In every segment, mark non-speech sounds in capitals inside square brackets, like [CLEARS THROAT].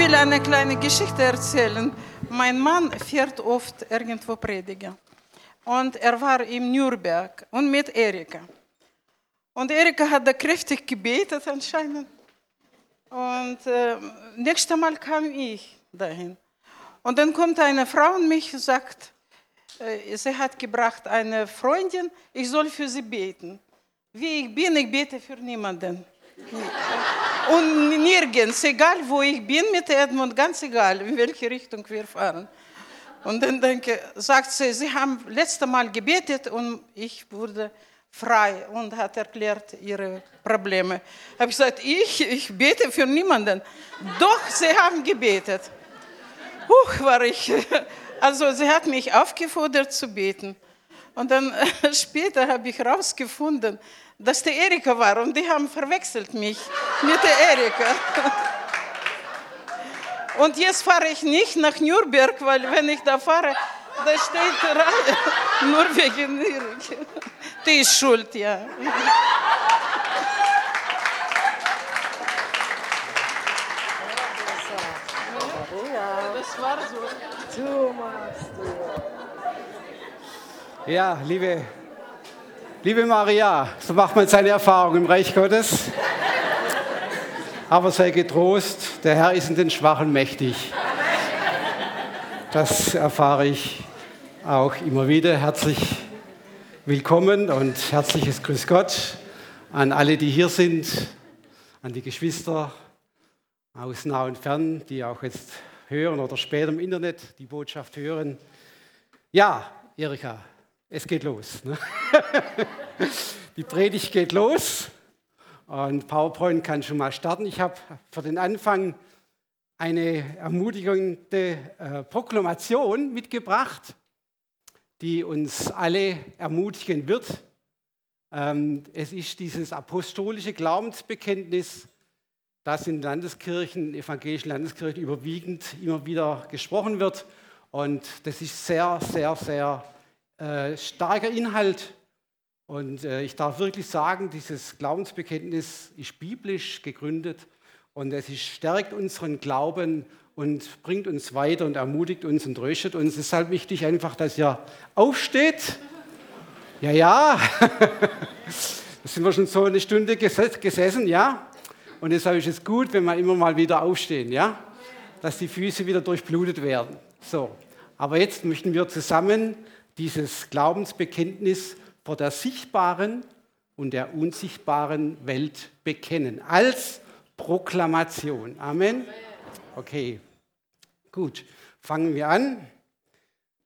will eine kleine Geschichte erzählen. Mein Mann fährt oft irgendwo predigen. Und er war in Nürnberg und mit Erika. Und Erika hat da kräftig gebetet anscheinend. Und äh, nächstes Mal kam ich dahin. Und dann kommt eine Frau und mich sagt, äh, sie hat gebracht eine Freundin, ich soll für sie beten. Wie ich bin, ich bete für niemanden. Und nirgends, egal wo ich bin mit Edmund, ganz egal, in welche Richtung wir fahren. Und dann denke, sagt sie, sie haben letzte Mal gebetet und ich wurde frei und hat erklärt ihre Probleme. Habe ich gesagt, ich, ich bete für niemanden. Doch, sie haben gebetet. Huch, war ich. [LAUGHS] Also sie hat mich aufgefordert zu beten. Und dann [LAUGHS] später habe ich herausgefunden, dass der Erika war und die haben verwechselt mich mit der Erika. Und jetzt fahre ich nicht nach Nürnberg, weil wenn ich da fahre, da steht nur wegen Erika. Die ist schuld, ja. Das war so. Du machst du. Ja, liebe, liebe Maria, so macht man seine Erfahrung im Reich Gottes. Aber sei getrost, der Herr ist in den Schwachen mächtig. Das erfahre ich auch immer wieder. Herzlich willkommen und herzliches Grüß Gott an alle, die hier sind, an die Geschwister aus nah und fern, die auch jetzt hören oder später im Internet die Botschaft hören. Ja, Erika, es geht los. Ne? [LAUGHS] Die Predigt geht los. Und PowerPoint kann schon mal starten. Ich habe für den Anfang eine ermutigende äh, Proklamation mitgebracht, die uns alle ermutigen wird. Ähm, es ist dieses apostolische Glaubensbekenntnis, das in Landeskirchen, evangelischen Landeskirchen überwiegend immer wieder gesprochen wird. Und das ist sehr, sehr, sehr äh, starker Inhalt und äh, ich darf wirklich sagen, dieses Glaubensbekenntnis ist biblisch gegründet und es ist, stärkt unseren Glauben und bringt uns weiter und ermutigt uns und tröstet uns. Es ist halt wichtig einfach, dass ihr aufsteht. Ja, ja. [LAUGHS] da sind wir schon so eine Stunde gesessen, ja. Und deshalb ist es gut, wenn wir immer mal wieder aufstehen, ja. Dass die Füße wieder durchblutet werden. So. Aber jetzt möchten wir zusammen dieses Glaubensbekenntnis vor der sichtbaren und der unsichtbaren Welt bekennen. Als Proklamation. Amen. Okay, gut. Fangen wir an.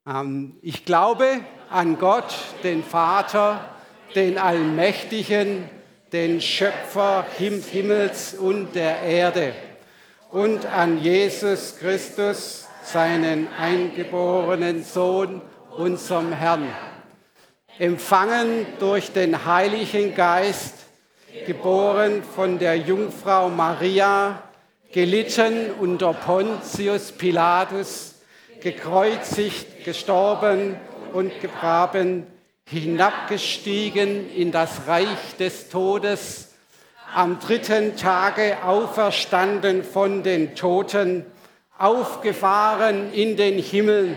Ähm, ich glaube an Gott, den Vater, den Allmächtigen, den Schöpfer Himmels und der Erde und an Jesus Christus, seinen eingeborenen Sohn, unserem Herrn empfangen durch den Heiligen Geist, geboren von der Jungfrau Maria, gelitten unter Pontius Pilatus, gekreuzigt, gestorben und gegraben, hinabgestiegen in das Reich des Todes, am dritten Tage auferstanden von den Toten, aufgefahren in den Himmel.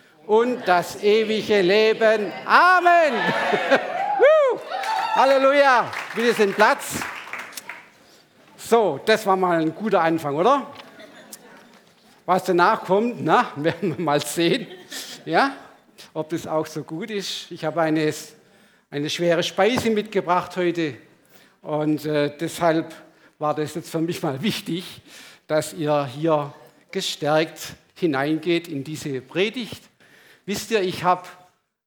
und das ewige Leben. Amen. [LAUGHS] Halleluja, bitte sind Platz. So, das war mal ein guter Anfang, oder? Was danach kommt, na, [LAUGHS] werden wir mal sehen, ja, ob das auch so gut ist. Ich habe eine, eine schwere Speise mitgebracht heute und äh, deshalb war das jetzt für mich mal wichtig, dass ihr hier gestärkt hineingeht in diese Predigt. Wisst ihr, ich habe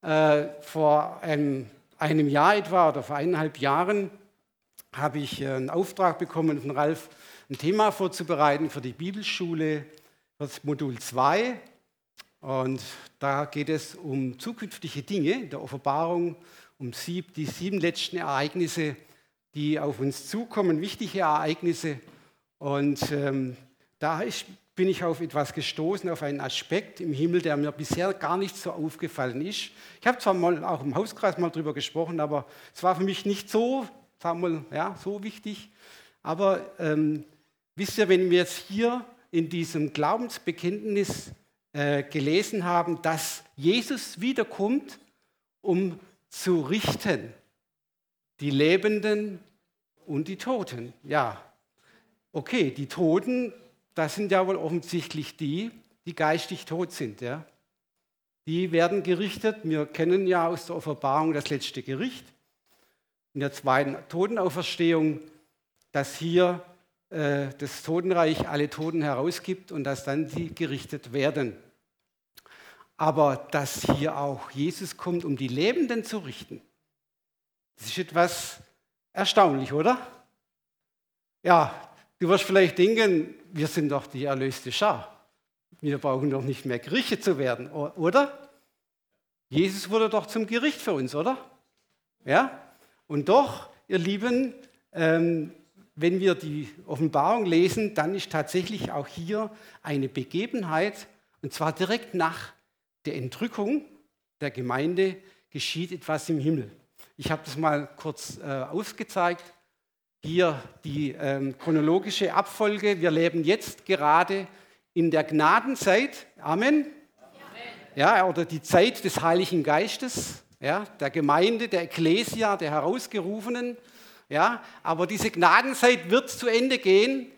äh, vor einem einem Jahr etwa oder vor eineinhalb Jahren habe ich äh, einen Auftrag bekommen von Ralf, ein Thema vorzubereiten für die Bibelschule, für das Modul 2. Und da geht es um zukünftige Dinge in der Offenbarung, um sieb, die sieben letzten Ereignisse, die auf uns zukommen, wichtige Ereignisse. Und ähm, da ist, bin ich auf etwas gestoßen, auf einen Aspekt im Himmel, der mir bisher gar nicht so aufgefallen ist. Ich habe zwar mal auch im Hauskreis mal drüber gesprochen, aber es war für mich nicht so, sagen mal, ja, so wichtig. Aber ähm, wisst ihr, wenn wir jetzt hier in diesem Glaubensbekenntnis äh, gelesen haben, dass Jesus wiederkommt, um zu richten, die Lebenden und die Toten. Ja, okay, die Toten, das sind ja wohl offensichtlich die, die geistig tot sind. Ja? Die werden gerichtet. Wir kennen ja aus der Offenbarung das letzte Gericht. In der zweiten Totenauferstehung, dass hier äh, das Totenreich alle Toten herausgibt und dass dann sie gerichtet werden aber dass hier auch Jesus kommt, um die Lebenden zu richten. Das ist etwas erstaunlich, oder? Ja, du wirst vielleicht denken, wir sind doch die erlöste Schar. Wir brauchen doch nicht mehr gerichtet zu werden, oder? Jesus wurde doch zum Gericht für uns, oder? Ja? Und doch, ihr Lieben, ähm, wenn wir die Offenbarung lesen, dann ist tatsächlich auch hier eine Begebenheit, und zwar direkt nach der Entrückung der Gemeinde geschieht etwas im Himmel. Ich habe das mal kurz äh, aufgezeigt. Hier die ähm, chronologische Abfolge. Wir leben jetzt gerade in der Gnadenzeit. Amen. Ja, oder die Zeit des Heiligen Geistes, ja, der Gemeinde, der Ekklesia, der Herausgerufenen. Ja, aber diese Gnadenzeit wird zu Ende gehen.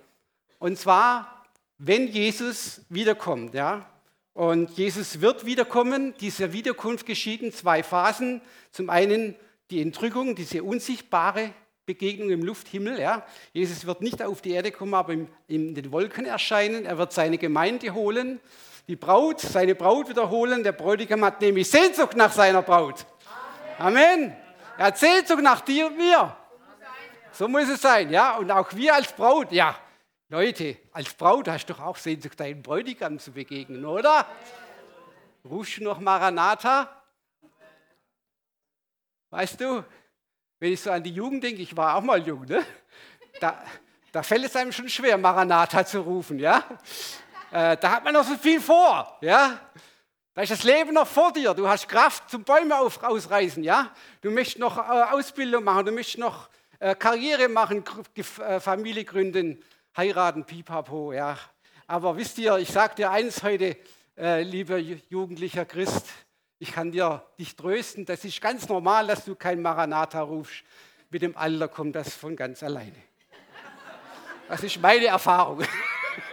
Und zwar, wenn Jesus wiederkommt. Ja. Und Jesus wird wiederkommen. Diese Wiederkunft geschieht in zwei Phasen. Zum einen die Entrückung, diese unsichtbare Begegnung im Lufthimmel. Ja. Jesus wird nicht auf die Erde kommen, aber in den Wolken erscheinen. Er wird seine Gemeinde holen, die Braut, seine Braut wiederholen. Der Bräutigam hat nämlich Sehnsucht nach seiner Braut. Amen. Amen. Er hat Sehnsucht nach dir und mir. So muss es sein, ja. Und auch wir als Braut, ja. Leute, als Braut hast du doch auch Sehnsucht, deinen Bräutigam zu begegnen, oder? Rufst du noch Maranatha? Weißt du, wenn ich so an die Jugend denke, ich war auch mal jung, ne? da, da fällt es einem schon schwer, Maranatha zu rufen, ja? Äh, da hat man noch so viel vor, ja? Da ist das Leben noch vor dir. Du hast Kraft zum Bäume auf, ausreißen, ja? Du möchtest noch äh, Ausbildung machen, du möchtest noch äh, Karriere machen, äh, Familie gründen heiraten, pipapo, ja. Aber wisst ihr, ich sage dir eins heute, äh, lieber jugendlicher Christ, ich kann dir dich trösten, das ist ganz normal, dass du kein Maranatha rufst. Mit dem Alter kommt das von ganz alleine. Das ist meine Erfahrung.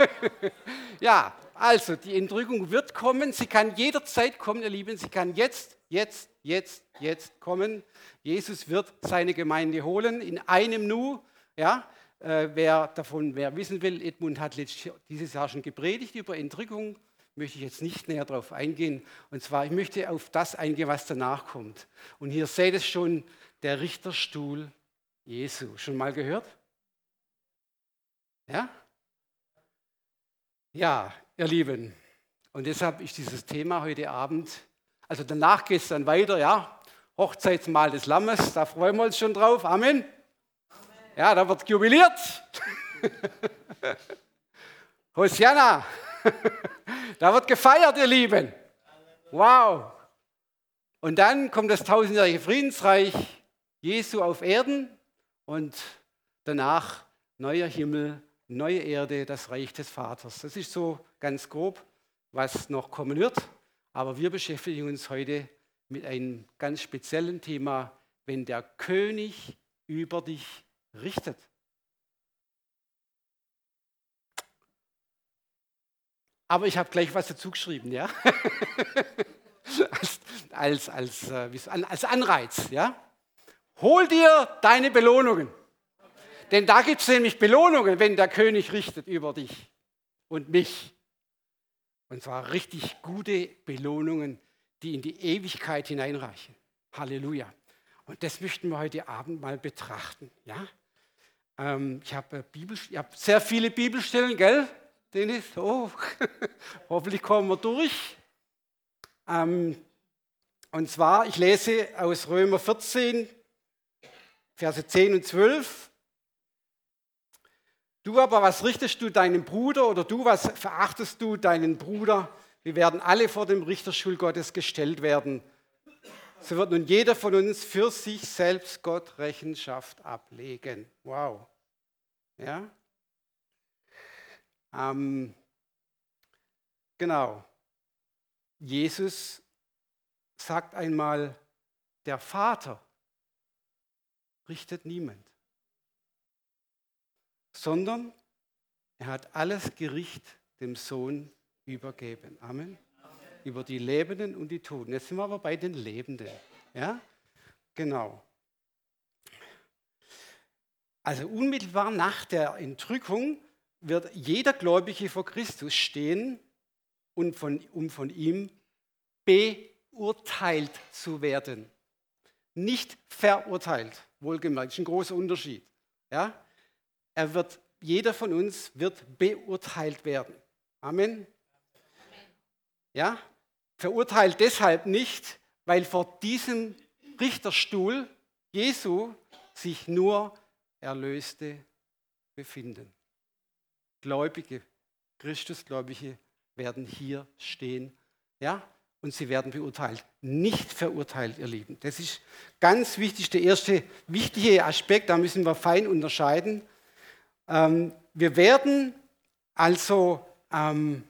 [LAUGHS] ja, also die Entrückung wird kommen. Sie kann jederzeit kommen, ihr Lieben. Sie kann jetzt, jetzt, jetzt, jetzt kommen. Jesus wird seine Gemeinde holen in einem Nu. Ja, äh, wer davon wer wissen will, Edmund hat dieses Jahr schon gepredigt über Entrückung, möchte ich jetzt nicht näher darauf eingehen. Und zwar, ich möchte auf das eingehen, was danach kommt. Und hier seht ihr schon, der Richterstuhl Jesu. Schon mal gehört? Ja? Ja, ihr Lieben. Und deshalb ist dieses Thema heute Abend, also danach geht es dann weiter, ja, Hochzeitsmahl des Lammes, da freuen wir uns schon drauf. Amen. Ja, da wird jubiliert. [LAUGHS] Hosianna. [LAUGHS] da wird gefeiert, ihr Lieben. Wow. Und dann kommt das tausendjährige Friedensreich Jesu auf Erden und danach neuer Himmel, neue Erde, das Reich des Vaters. Das ist so ganz grob, was noch kommen wird. Aber wir beschäftigen uns heute mit einem ganz speziellen Thema, wenn der König über dich richtet. Aber ich habe gleich was dazu geschrieben, ja? [LAUGHS] als, als, als, äh, als Anreiz, ja? Hol dir deine Belohnungen. Denn da gibt es nämlich Belohnungen, wenn der König richtet über dich und mich. Und zwar richtig gute Belohnungen, die in die Ewigkeit hineinreichen. Halleluja. Und das möchten wir heute Abend mal betrachten. Ja? Ähm, ich habe äh, hab sehr viele Bibelstellen, gell, Dennis? Oh, [LAUGHS] hoffentlich kommen wir durch. Ähm, und zwar, ich lese aus Römer 14, Verse 10 und 12. Du aber, was richtest du deinem Bruder oder du, was verachtest du deinen Bruder? Wir werden alle vor dem Richterstuhl Gottes gestellt werden. So wird nun jeder von uns für sich selbst Gott Rechenschaft ablegen. Wow. Ja? Ähm, genau. Jesus sagt einmal, der Vater richtet niemand sondern er hat alles Gericht dem Sohn übergeben. Amen. Amen. Über die Lebenden und die Toten. Jetzt sind wir aber bei den Lebenden. Ja, genau. Also unmittelbar nach der Entrückung wird jeder Gläubige vor Christus stehen, und von, um von ihm beurteilt zu werden. Nicht verurteilt, wohlgemerkt, das ist ein großer Unterschied. Ja? Er wird, jeder von uns wird beurteilt werden. Amen. Ja? Verurteilt deshalb nicht, weil vor diesem Richterstuhl Jesu sich nur Erlöste befinden. Gläubige, Christusgläubige werden hier stehen. Ja? Und sie werden beurteilt. Nicht verurteilt, ihr Lieben. Das ist ganz wichtig, der erste wichtige Aspekt, da müssen wir fein unterscheiden. Ähm, wir werden also ähm,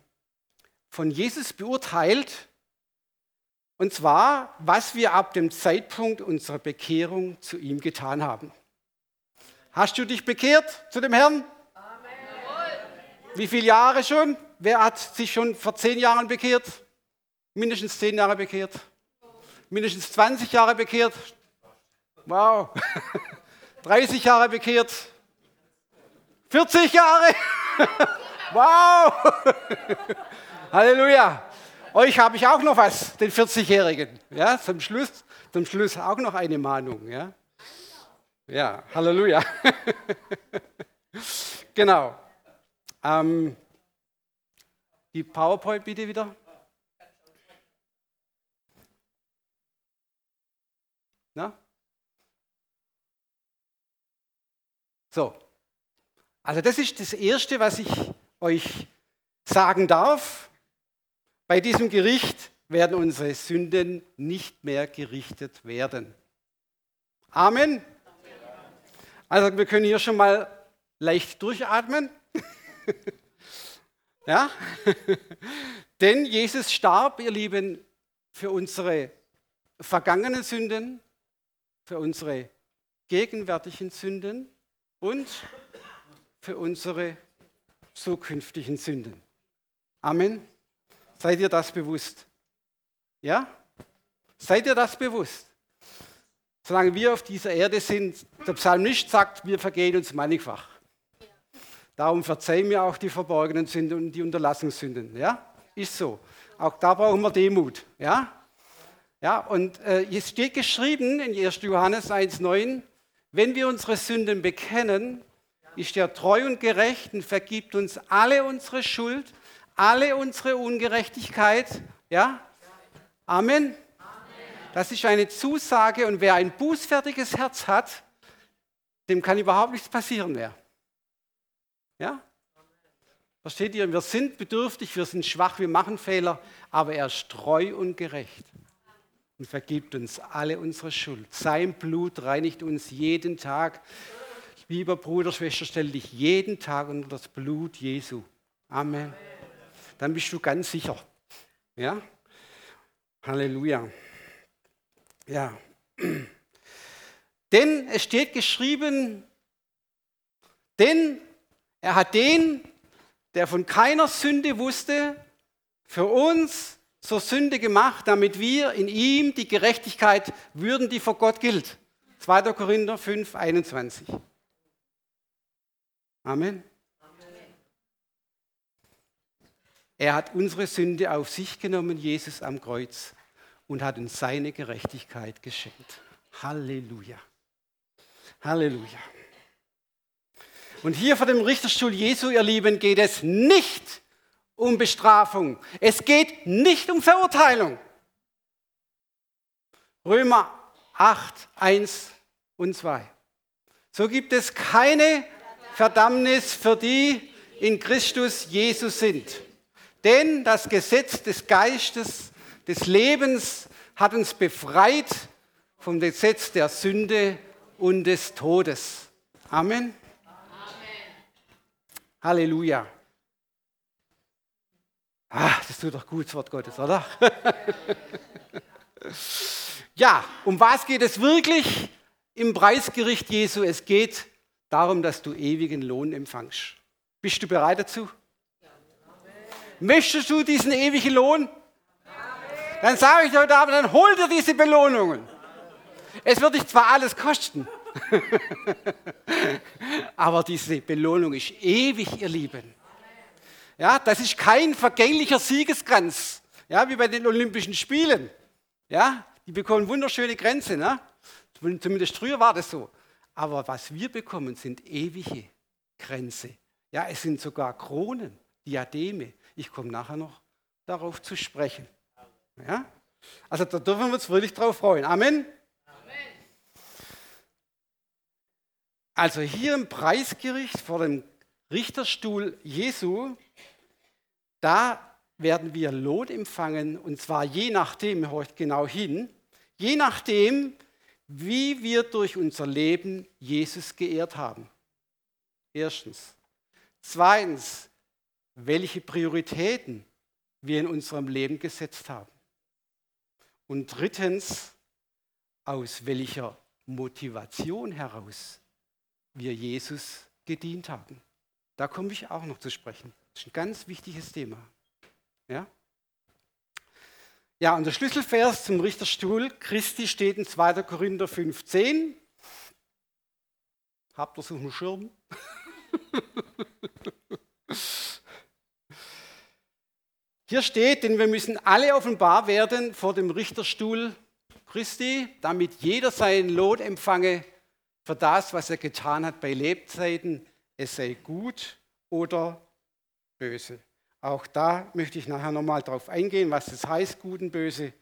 von Jesus beurteilt, und zwar, was wir ab dem Zeitpunkt unserer Bekehrung zu ihm getan haben. Hast du dich bekehrt zu dem Herrn? Wie viele Jahre schon? Wer hat sich schon vor zehn Jahren bekehrt? Mindestens zehn Jahre bekehrt? Mindestens 20 Jahre bekehrt? Wow. [LAUGHS] 30 Jahre bekehrt? 40 Jahre? [LAUGHS] wow! [LAUGHS] Halleluja! Euch habe ich auch noch was, den 40-Jährigen. Ja, zum Schluss, zum Schluss auch noch eine Mahnung. Ja, ja Halleluja. genau. Ähm, die PowerPoint bitte wieder. Na? So, also das ist das Erste, was ich euch sagen darf. Bei diesem Gericht werden unsere Sünden nicht mehr gerichtet werden. Amen. Also wir können hier schon mal leicht durchatmen. [LAUGHS] ja? [LAUGHS] Denn Jesus starb, ihr Lieben, für unsere vergangenen Sünden, für unsere gegenwärtigen Sünden und für unsere zukünftigen Sünden. Amen. Seid ihr das bewusst? Ja? Seid ihr das bewusst? Solange wir auf dieser Erde sind, der Psalmist sagt, wir vergehen uns mannigfach. Darum verzeih mir auch die verborgenen Sünden und die Unterlassungssünden. Ja? Ist so. Auch da brauchen wir Demut. Ja? Ja, und äh, es steht geschrieben in 1. Johannes 1,9, wenn wir unsere Sünden bekennen, ist er treu und gerecht und vergibt uns alle unsere Schuld, alle unsere Ungerechtigkeit. Ja? Amen. Das ist eine Zusage und wer ein bußfertiges Herz hat, dem kann überhaupt nichts passieren mehr. Ja? Versteht ihr? Wir sind bedürftig, wir sind schwach, wir machen Fehler, aber er ist treu und gerecht und vergibt uns alle unsere Schuld. Sein Blut reinigt uns jeden Tag. Lieber Bruder, Schwester, stell dich jeden Tag unter das Blut Jesu. Amen. Dann bist du ganz sicher. Ja? Halleluja. Ja. [CLEARS THROAT] Denn es steht geschrieben, denn er hat den, der von keiner Sünde wusste, für uns zur Sünde gemacht, damit wir in ihm die Gerechtigkeit würden, die vor Gott gilt. 2. Korinther 5, 21. Amen. Er hat unsere Sünde auf sich genommen, Jesus am Kreuz, und hat uns seine Gerechtigkeit geschenkt. Halleluja. Halleluja. Und hier vor dem Richterstuhl Jesu, ihr Lieben, geht es nicht um Bestrafung. Es geht nicht um Verurteilung. Römer 8, 1 und 2. So gibt es keine Verdammnis für die in Christus Jesus sind. Denn das Gesetz des Geistes, des Lebens hat uns befreit vom Gesetz der Sünde und des Todes. Amen. Halleluja. Ah, das tut doch gut, das Wort Gottes, oder? [LAUGHS] ja, um was geht es wirklich im Preisgericht Jesu? Es geht darum, dass du ewigen Lohn empfangst. Bist du bereit dazu? Möchtest du diesen ewigen Lohn? Dann sage ich dir heute Abend, dann hol dir diese Belohnungen. Es wird dich zwar alles kosten, [LAUGHS] aber diese Belohnung ist ewig, ihr Lieben. Ja, das ist kein vergänglicher Siegeskranz, ja, wie bei den Olympischen Spielen. Ja, die bekommen wunderschöne Grenze, ne? zumindest früher war das so. Aber was wir bekommen, sind ewige Grenze. Ja, es sind sogar Kronen, Diademe. Ich komme nachher noch darauf zu sprechen. Ja? Also da dürfen wir uns wirklich drauf freuen. Amen. Also hier im Preisgericht vor dem Richterstuhl Jesu, da werden wir Lohn empfangen und zwar je nachdem, hört genau hin, je nachdem, wie wir durch unser Leben Jesus geehrt haben. Erstens. Zweitens, welche Prioritäten wir in unserem Leben gesetzt haben. Und drittens, aus welcher Motivation heraus wir Jesus gedient haben. Da komme ich auch noch zu sprechen. Das ist ein ganz wichtiges Thema. Ja? Ja, und der Schlüsselvers zum Richterstuhl Christi steht in 2. Korinther 15. Habt ihr auf dem Schirm? [LAUGHS] Hier steht, denn wir müssen alle offenbar werden vor dem Richterstuhl Christi, damit jeder seinen Lohn empfange für das, was er getan hat bei Lebzeiten, es sei gut oder böse. Auch da möchte ich nachher nochmal drauf eingehen, was das heißt, gut und böse.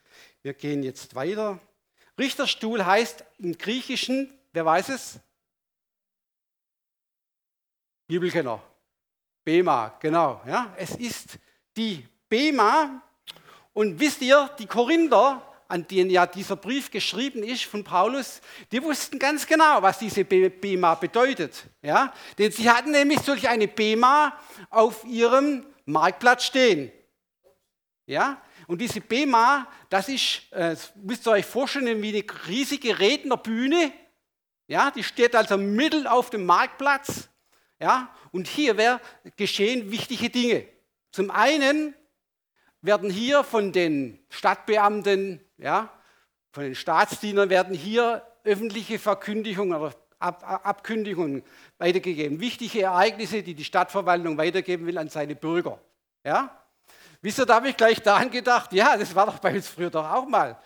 Wir gehen jetzt weiter. Richterstuhl heißt im Griechischen, wer weiß es? Bibelkenner. Bema, genau. Ja, es ist die Bema. Und wisst ihr, die Korinther, an denen ja dieser Brief geschrieben ist von Paulus, die wussten ganz genau, was diese Bema bedeutet. Ja? Denn sie hatten nämlich solch eine Bema auf ihrem Marktplatz stehen. Ja? Und diese Bema, das ist, äh, müsst ihr euch vorstellen, wie eine riesige Rednerbühne. Ja? Die steht also mittel auf dem Marktplatz. Ja? Und hier geschehen wichtige Dinge. Zum einen werden hier von den Stadtbeamten ja, von den Staatsdienern werden hier öffentliche Verkündigungen oder Ab Abkündigungen weitergegeben. Wichtige Ereignisse, die die Stadtverwaltung weitergeben will an seine Bürger. Ja? Wisst ihr, da habe ich gleich daran gedacht, ja, das war doch bei uns früher doch auch mal.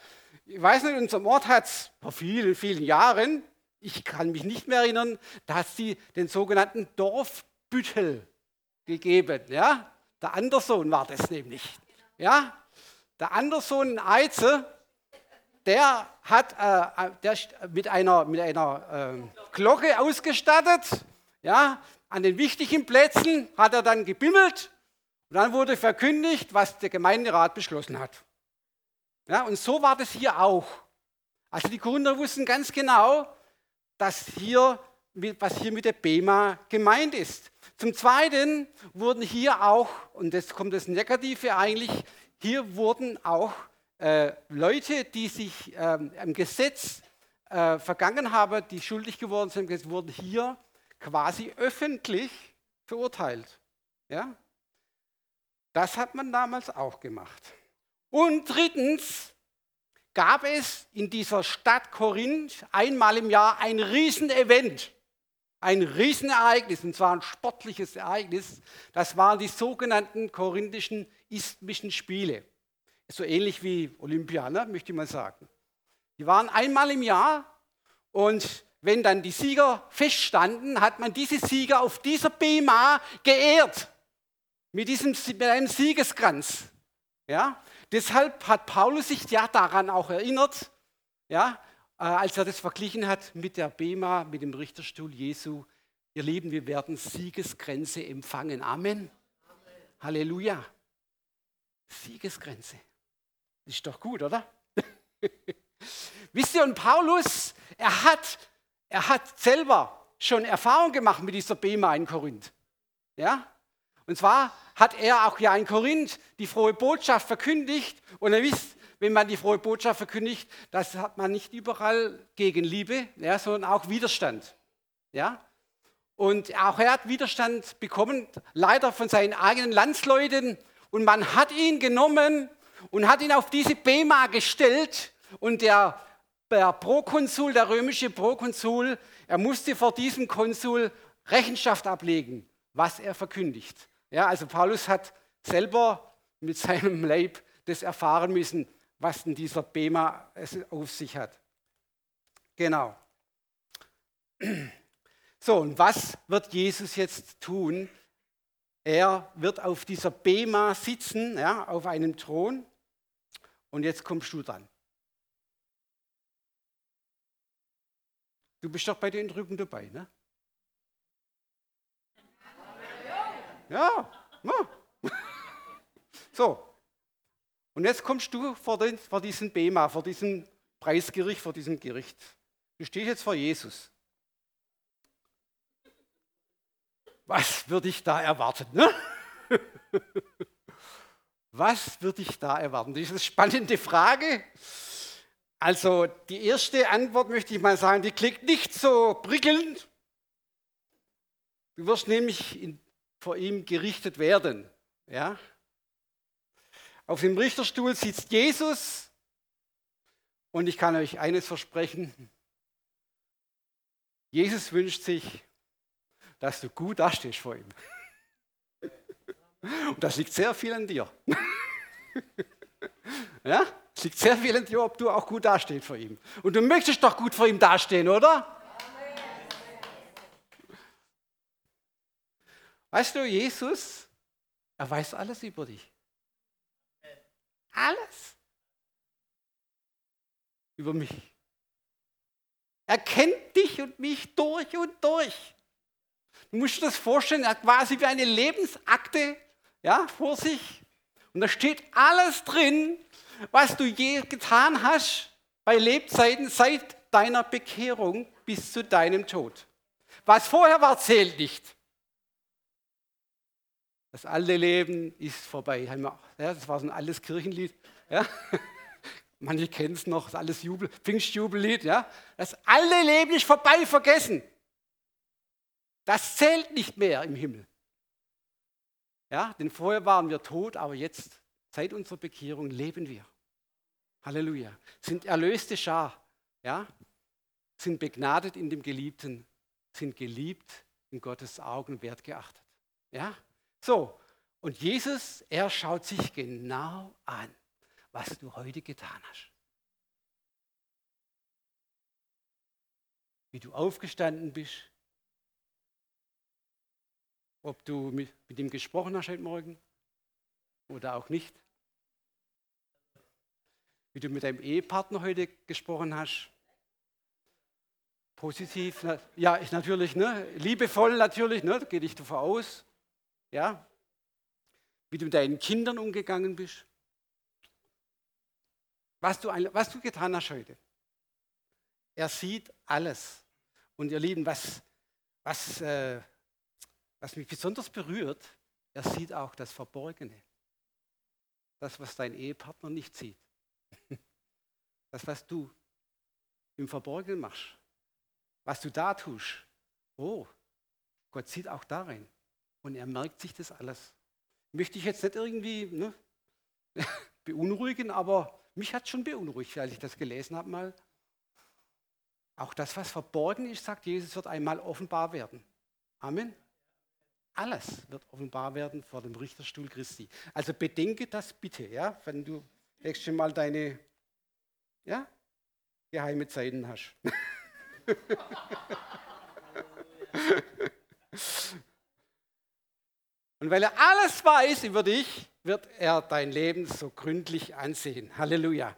Ich weiß nicht, in unserem Ort hat es vor vielen, vielen Jahren, ich kann mich nicht mehr erinnern, da hat es den sogenannten Dorfbüttel gegeben. Ja? Der Andersohn war das nämlich. Ja? Der Andersohn in Eize, der hat äh, der mit einer, mit einer äh, Glocke ausgestattet. Ja, an den wichtigen Plätzen hat er dann gebimmelt und dann wurde verkündigt, was der Gemeinderat beschlossen hat. Ja, und so war das hier auch. Also die Gründer wussten ganz genau, dass hier, was hier mit der BEMA gemeint ist. Zum Zweiten wurden hier auch, und jetzt kommt das Negative eigentlich, hier wurden auch äh, Leute, die sich ähm, am Gesetz äh, vergangen haben, die schuldig geworden sind, wurden hier quasi öffentlich verurteilt. Ja? Das hat man damals auch gemacht. Und drittens gab es in dieser Stadt Korinth einmal im Jahr ein Riesenevent, ein Riesenereignis, und zwar ein sportliches Ereignis. Das waren die sogenannten korinthischen isthmischen Spiele so ähnlich wie Olympia, ne, möchte ich mal sagen. Die waren einmal im Jahr und wenn dann die Sieger feststanden, hat man diese Sieger auf dieser Bema geehrt. Mit, diesem, mit einem Siegeskranz. Ja? Deshalb hat Paulus sich ja daran auch erinnert, ja, als er das verglichen hat mit der Bema, mit dem Richterstuhl Jesu. Ihr Lieben, wir werden Siegesgrenze empfangen. Amen. Amen. Halleluja. Siegesgrenze. Ist doch gut, oder? [LAUGHS] Wisst ihr, und Paulus, er hat, er hat selber schon Erfahrung gemacht mit dieser Bema in Korinth. Ja? Und zwar hat er auch ja in Korinth die frohe Botschaft verkündigt. Und ihr wisst, wenn man die frohe Botschaft verkündigt, das hat man nicht überall Gegenliebe, ja, sondern auch Widerstand. Ja? Und auch er hat Widerstand bekommen, leider von seinen eigenen Landsleuten. Und man hat ihn genommen und hat ihn auf diese Bema gestellt. Und der, der Prokonsul, der römische Prokonsul, er musste vor diesem Konsul Rechenschaft ablegen, was er verkündigt. Ja, also Paulus hat selber mit seinem Leib das erfahren müssen, was denn dieser Bema auf sich hat. Genau. So, und was wird Jesus jetzt tun? Er wird auf dieser Bema sitzen, ja, auf einem Thron. Und jetzt kommst du dran. Du bist doch bei den Drüben dabei, ne? Ja, ja. [LAUGHS] So. Und jetzt kommst du vor, den, vor diesen Bema, vor diesem Preisgericht, vor diesem Gericht. Du stehst jetzt vor Jesus. Was würde ich da erwarten? Ne? [LAUGHS] Was würde ich da erwarten? Das ist eine spannende Frage. Also die erste Antwort möchte ich mal sagen, die klingt nicht so prickelnd. Du wirst nämlich in, vor ihm gerichtet werden. Ja? Auf dem Richterstuhl sitzt Jesus und ich kann euch eines versprechen. Jesus wünscht sich, dass du gut dastehst vor ihm. Und das liegt sehr viel an dir. [LAUGHS] Ja? Es liegt sehr viel an dir, ob du auch gut dastehst vor ihm. Und du möchtest doch gut vor ihm dastehen, oder? Weißt du, Jesus, er weiß alles über dich. Alles. Über mich. Er kennt dich und mich durch und durch. Du musst dir das vorstellen, er hat quasi wie eine Lebensakte ja, vor sich. Und da steht alles drin, was du je getan hast bei Lebzeiten seit deiner Bekehrung bis zu deinem Tod. Was vorher war, zählt nicht. Das alte Leben ist vorbei. Das war so ein altes Kirchenlied. Ja. [LAUGHS] Manche kennen es noch, das alles Jubel, Pfingstjubellied. Ja. Das alte Leben ist vorbei, vergessen. Das zählt nicht mehr im Himmel. Ja, denn vorher waren wir tot, aber jetzt Seit unserer Bekehrung leben wir. Halleluja. Sind erlöste Schar. Ja? Sind begnadet in dem Geliebten. Sind geliebt in Gottes Augen wertgeachtet. Ja? So. Und Jesus, er schaut sich genau an, was du heute getan hast. Wie du aufgestanden bist. Ob du mit, mit ihm gesprochen hast heute Morgen oder auch nicht wie du mit deinem Ehepartner heute gesprochen hast. Positiv, ja, ich natürlich, ne? liebevoll natürlich, ne? gehe ich davon aus. Ja? Wie du mit deinen Kindern umgegangen bist. Was du, was du getan hast heute. Er sieht alles. Und ihr Lieben, was, was, äh, was mich besonders berührt, er sieht auch das Verborgene. Das, was dein Ehepartner nicht sieht. [LAUGHS] Das, was du im Verborgenen machst, was du da tust, oh, Gott sieht auch da rein. Und er merkt sich das alles. Möchte ich jetzt nicht irgendwie ne, [LAUGHS] beunruhigen, aber mich hat schon beunruhigt, als ich das gelesen habe mal. Auch das, was verborgen ist, sagt Jesus, wird einmal offenbar werden. Amen. Alles wird offenbar werden vor dem Richterstuhl Christi. Also bedenke das bitte, ja, wenn du nächstes Mal deine ja, geheime Zeiten hast. [LAUGHS] Und weil er alles weiß über dich, wird er dein Leben so gründlich ansehen. Halleluja.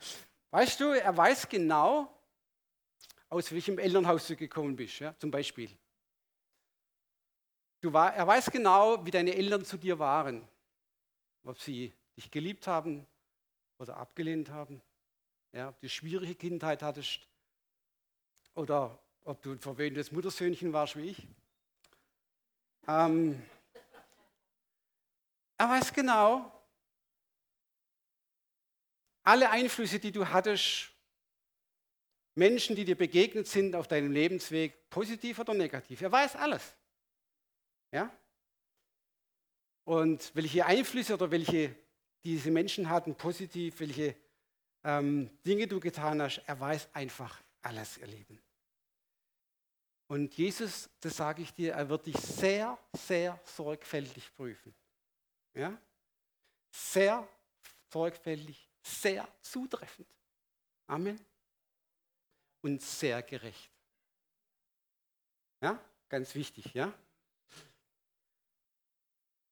Weißt du, er weiß genau, aus welchem Elternhaus du gekommen bist, ja, zum Beispiel. Du war, er weiß genau, wie deine Eltern zu dir waren. Ob sie dich geliebt haben oder abgelehnt haben. Ja, ob du schwierige Kindheit hattest oder ob du ein verwöhntes Muttersöhnchen warst wie ich. Ähm, er weiß genau, alle Einflüsse, die du hattest, Menschen, die dir begegnet sind auf deinem Lebensweg, positiv oder negativ. Er weiß alles. Ja? Und welche Einflüsse oder welche diese Menschen hatten, positiv, welche ähm, Dinge du getan hast, er weiß einfach alles, ihr Leben. Und Jesus, das sage ich dir, er wird dich sehr, sehr sorgfältig prüfen. Ja? Sehr sorgfältig, sehr zutreffend. Amen. Und sehr gerecht. Ja, ganz wichtig, ja.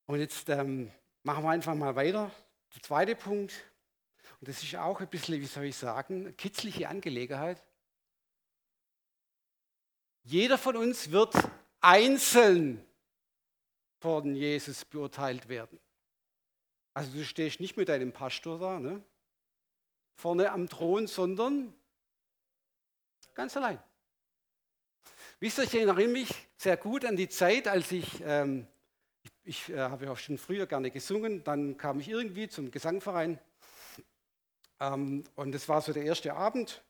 Und jetzt ähm, machen wir einfach mal weiter. Der zweite Punkt, und das ist auch ein bisschen, wie soll ich sagen, kitzliche Angelegenheit. Jeder von uns wird einzeln von Jesus beurteilt werden. Also du stehst nicht mit deinem Pastor da, ne? vorne am Thron, sondern ganz allein. Wisst ihr, ich erinnere mich sehr gut an die Zeit, als ich, ähm, ich, ich äh, habe ja auch schon früher gerne gesungen, dann kam ich irgendwie zum Gesangverein ähm, und es war so der erste Abend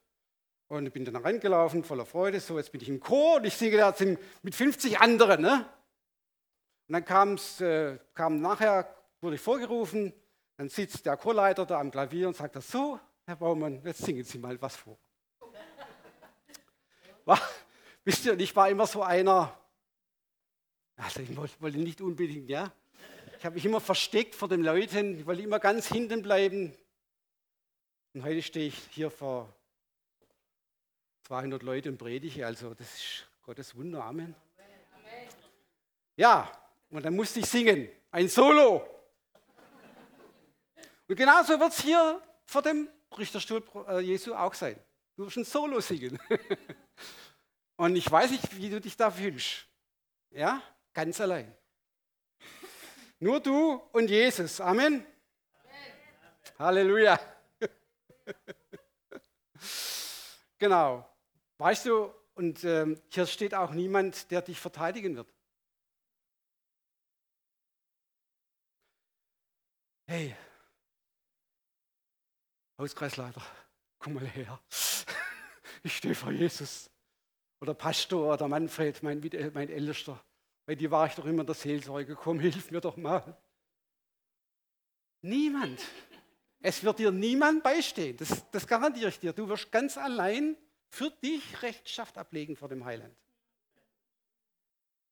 und bin dann reingelaufen, voller Freude, so jetzt bin ich im Chor und ich singe da mit 50 anderen. Ne? Und dann kam's, äh, kam nachher wurde ich vorgerufen, dann sitzt der Chorleiter da am Klavier und sagt, so, Herr Baumann, jetzt singen Sie mal was vor. [LAUGHS] War, wisst ihr, ich war immer so einer, also ich wollte nicht unbedingt, ja. Ich habe mich immer versteckt vor den Leuten, ich wollte immer ganz hinten bleiben. Und heute stehe ich hier vor 200 Leuten und predige, also das ist Gottes Wunder, Amen. Ja, und dann musste ich singen, ein Solo. Und genauso wird es hier vor dem Richterstuhl äh, Jesu auch sein. Du wirst ein Solo singen. [LAUGHS] Und ich weiß nicht, wie du dich da fühlst. Ja, ganz allein. Nur du und Jesus. Amen. Amen. Halleluja. [LAUGHS] genau. Weißt du, und ähm, hier steht auch niemand, der dich verteidigen wird. Hey, Hauskreisleiter, komm mal her. Ich stehe vor Jesus. Oder Pastor oder Manfred, mein, mein Ältester. Bei dir war ich doch immer der Seelsorge. Komm, hilf mir doch mal. Niemand. Es wird dir niemand beistehen. Das, das garantiere ich dir. Du wirst ganz allein für dich Rechenschaft ablegen vor dem Heiland.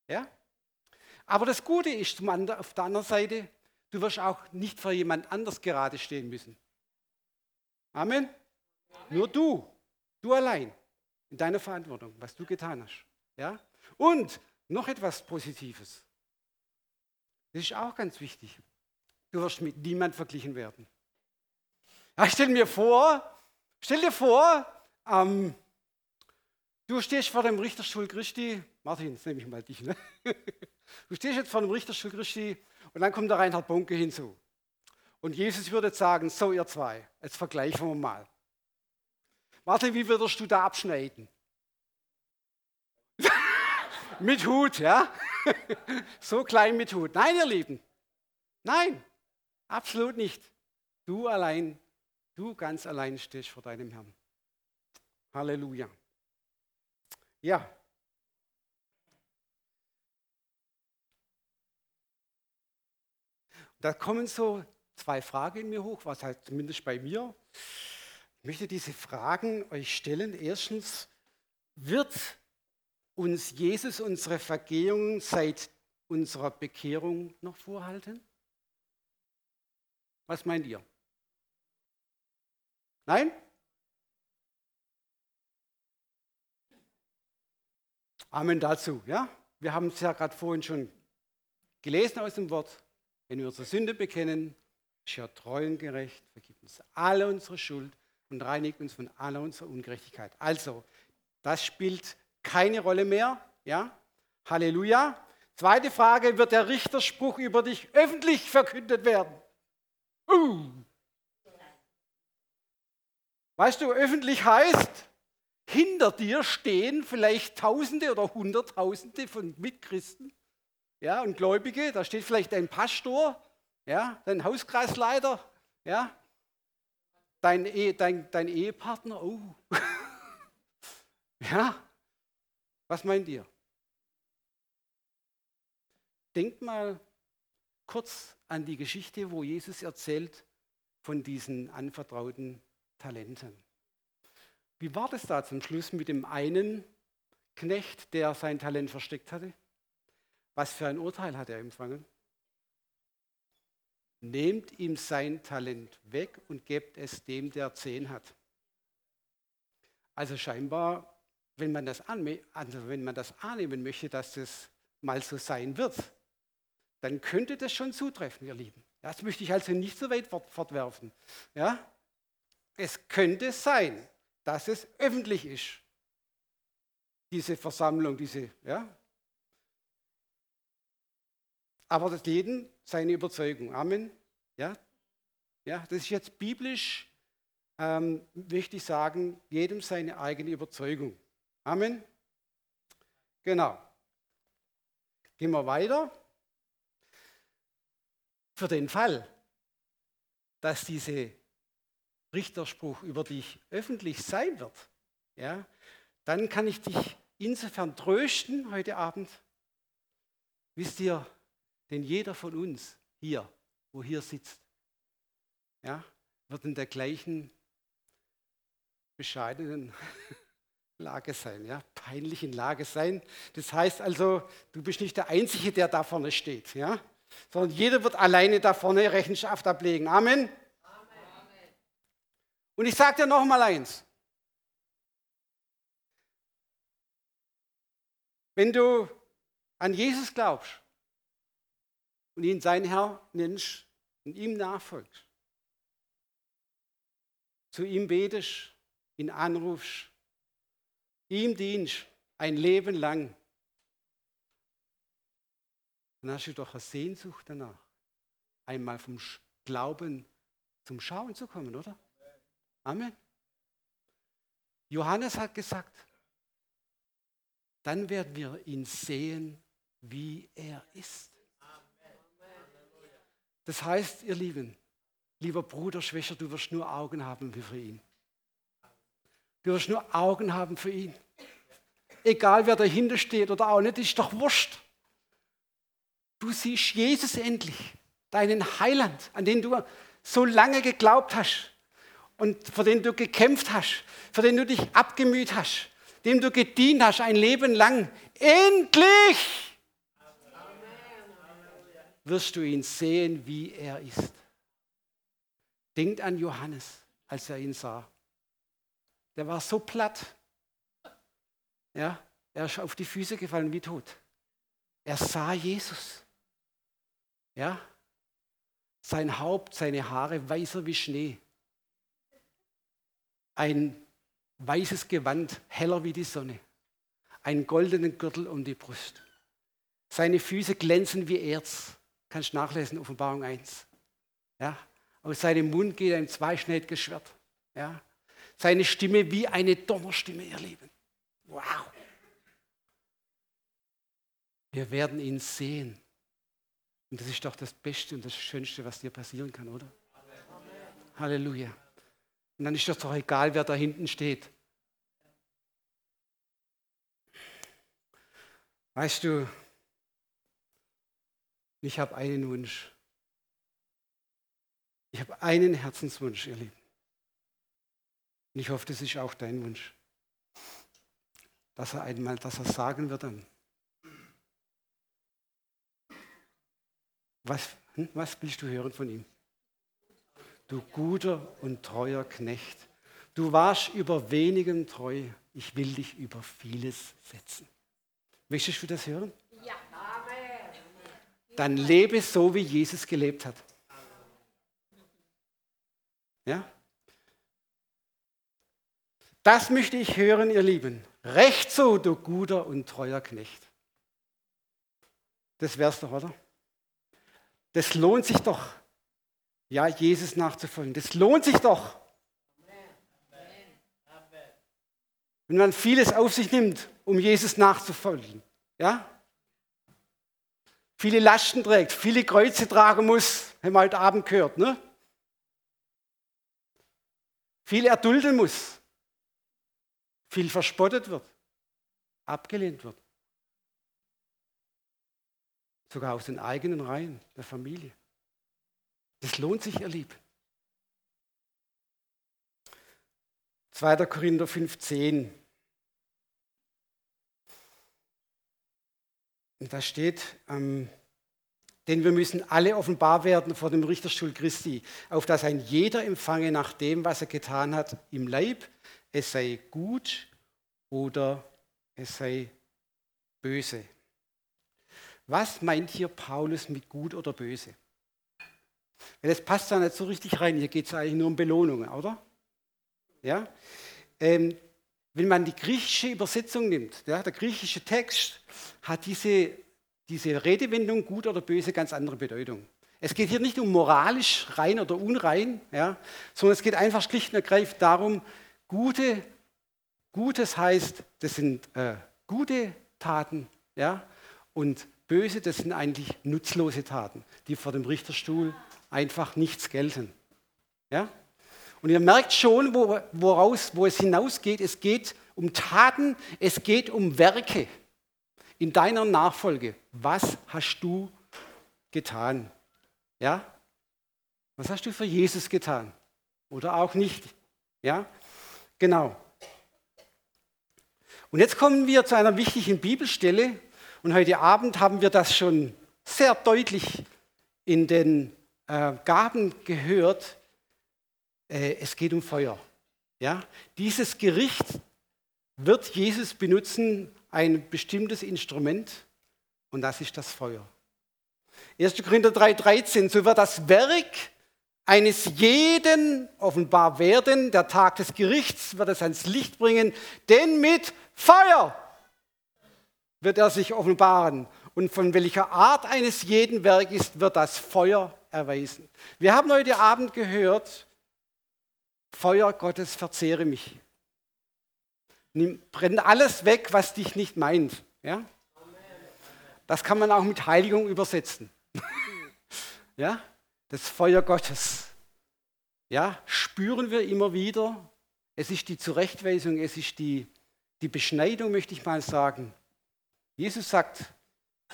Ja? Aber das Gute ist auf der anderen Seite, du wirst auch nicht vor jemand anders gerade stehen müssen. Amen. Nur du, du allein, in deiner Verantwortung, was du getan hast. Ja? Und noch etwas Positives. Das ist auch ganz wichtig. Du wirst mit niemand verglichen werden. Ja, stell mir vor, stell dir vor, ähm, du stehst vor dem Richterstuhl Christi. Martin, jetzt nehme ich mal dich. Ne? [LAUGHS] Du stehst jetzt vor dem Richterstuhl Christi und dann kommt der Reinhard Bonke hinzu. Und Jesus würde sagen, so ihr zwei, jetzt vergleichen wir mal. Warte, wie würdest du da abschneiden? [LAUGHS] mit Hut, ja? [LAUGHS] so klein mit Hut. Nein, ihr Lieben. Nein, absolut nicht. Du allein, du ganz allein stehst vor deinem Herrn. Halleluja. Ja. Da kommen so zwei Fragen in mir hoch, was halt zumindest bei mir. Ich möchte diese Fragen euch stellen. Erstens, wird uns Jesus unsere Vergehung seit unserer Bekehrung noch vorhalten? Was meint ihr? Nein? Amen dazu. Ja? Wir haben es ja gerade vorhin schon gelesen aus dem Wort. Wenn wir unsere Sünde bekennen, ist treu und gerecht, vergibt uns alle unsere Schuld und reinigt uns von aller unserer Ungerechtigkeit. Also, Das spielt keine Rolle mehr. Ja? Halleluja. Zweite Frage, wird der Richterspruch über dich öffentlich verkündet werden? Uh. Weißt du, öffentlich heißt, hinter dir stehen vielleicht Tausende oder Hunderttausende von Mitchristen ja, und Gläubige. Da steht vielleicht ein Pastor, ja, dein Hauskreisleiter, ja, dein, e dein, dein Ehepartner. Oh. [LAUGHS] ja, was meint ihr? Denkt mal kurz an die Geschichte, wo Jesus erzählt von diesen anvertrauten Talenten. Wie war das da zum Schluss mit dem einen Knecht, der sein Talent versteckt hatte? Was für ein Urteil hat er empfangen? Nehmt ihm sein Talent weg und gebt es dem, der zehn hat. Also scheinbar, wenn man das, also wenn man das annehmen möchte, dass das mal so sein wird, dann könnte das schon zutreffen, ihr Lieben. Das möchte ich also nicht so weit fortwerfen. Ja? Es könnte sein, dass es öffentlich ist, diese Versammlung, diese, ja. Aber das jeden seine Überzeugung. Amen. Ja, ja das ist jetzt biblisch, ähm, möchte ich sagen, jedem seine eigene Überzeugung. Amen. Genau. Gehen wir weiter für den Fall, dass dieser Richterspruch über dich öffentlich sein wird, ja, dann kann ich dich insofern trösten heute Abend. Wisst ihr, denn jeder von uns hier, wo hier sitzt, ja, wird in der gleichen bescheidenen [LAUGHS] Lage sein, ja, peinlichen Lage sein. Das heißt also, du bist nicht der Einzige, der da vorne steht, ja sondern jeder wird alleine da vorne Rechenschaft ablegen. Amen. Amen. Und ich sage dir noch mal eins. Wenn du an Jesus glaubst und ihn sein Herr nennst und ihm nachfolgst, zu ihm betest, ihn anrufst, ihm dienst ein Leben lang, dann hast du doch eine Sehnsucht danach, einmal vom Glauben zum Schauen zu kommen, oder? Amen. Johannes hat gesagt, dann werden wir ihn sehen, wie er ist. Das heißt, ihr Lieben, lieber Bruder, Schwester, du wirst nur Augen haben für ihn. Du wirst nur Augen haben für ihn. Egal wer dahinter steht oder auch nicht, ist doch wurscht. Du siehst Jesus endlich, deinen Heiland, an den du so lange geglaubt hast und für den du gekämpft hast, für den du dich abgemüht hast, dem du gedient hast ein Leben lang. Endlich wirst du ihn sehen, wie er ist. Denkt an Johannes, als er ihn sah. Der war so platt. Ja, er ist auf die Füße gefallen wie tot. Er sah Jesus. Ja? Sein Haupt, seine Haare weißer wie Schnee. Ein weißes Gewand, heller wie die Sonne. Einen goldenen Gürtel um die Brust. Seine Füße glänzen wie Erz. Kannst nachlesen, Offenbarung 1. Ja? Aus seinem Mund geht ein zweischneidiges Schwert. Ja? Seine Stimme wie eine Donnerstimme, ihr Lieben. Wow. Wir werden ihn sehen. Und das ist doch das Beste und das Schönste, was dir passieren kann, oder? Amen. Halleluja. Und dann ist das doch egal, wer da hinten steht. Weißt du, ich habe einen Wunsch. Ich habe einen Herzenswunsch, ihr Lieben. Und ich hoffe, das ist auch dein Wunsch. Dass er einmal, dass er sagen wird dann, Was, hm, was willst du hören von ihm? Du guter und treuer Knecht, du warst über wenigem treu, ich will dich über vieles setzen. Möchtest du das hören? Dann lebe so, wie Jesus gelebt hat. Ja? Das möchte ich hören, ihr Lieben. Recht so, du guter und treuer Knecht. Das wär's doch, oder? Das lohnt sich doch, ja, Jesus nachzufolgen. Das lohnt sich doch. Wenn man vieles auf sich nimmt, um Jesus nachzufolgen. Ja? Viele Lasten trägt, viele Kreuze tragen muss, haben wir heute Abend gehört. Ne? Viel erdulden muss, viel verspottet wird, abgelehnt wird. Sogar aus den eigenen Reihen der Familie. Das lohnt sich, ihr Lieben. 2. Korinther 15. Und da steht, ähm, denn wir müssen alle offenbar werden vor dem Richterstuhl Christi, auf dass ein jeder empfange nach dem, was er getan hat im Leib, es sei gut oder es sei böse. Was meint hier Paulus mit gut oder böse? Das passt da nicht so richtig rein. Hier geht es eigentlich nur um Belohnungen, oder? Ja? Ähm, wenn man die griechische Übersetzung nimmt, ja, der griechische Text hat diese, diese Redewendung gut oder böse ganz andere Bedeutung. Es geht hier nicht um moralisch rein oder unrein, ja, sondern es geht einfach schlicht und ergreifend darum, gute, Gutes heißt, das sind äh, gute Taten, ja, und böse, das sind eigentlich nutzlose Taten, die vor dem Richterstuhl einfach nichts gelten. Ja? Und ihr merkt schon, woraus, wo es hinausgeht. Es geht um Taten, es geht um Werke in deiner Nachfolge. Was hast du getan? Ja? Was hast du für Jesus getan? Oder auch nicht? Ja? Genau. Und jetzt kommen wir zu einer wichtigen Bibelstelle. Und heute Abend haben wir das schon sehr deutlich in den äh, Gaben gehört äh, es geht um Feuer. Ja? Dieses Gericht wird Jesus benutzen, ein bestimmtes Instrument, und das ist das Feuer. 1. Korinther 3,13, so wird das Werk eines jeden offenbar werden, der Tag des Gerichts wird es ans Licht bringen, denn mit Feuer wird er sich offenbaren. Und von welcher Art eines jeden Werk ist, wird das Feuer erweisen. Wir haben heute Abend gehört, Feuer Gottes verzehre mich. Nimm, brenn alles weg, was dich nicht meint. Ja? Das kann man auch mit Heiligung übersetzen. [LAUGHS] ja? Das Feuer Gottes. Ja? Spüren wir immer wieder. Es ist die Zurechtweisung, es ist die, die Beschneidung, möchte ich mal sagen. Jesus sagt,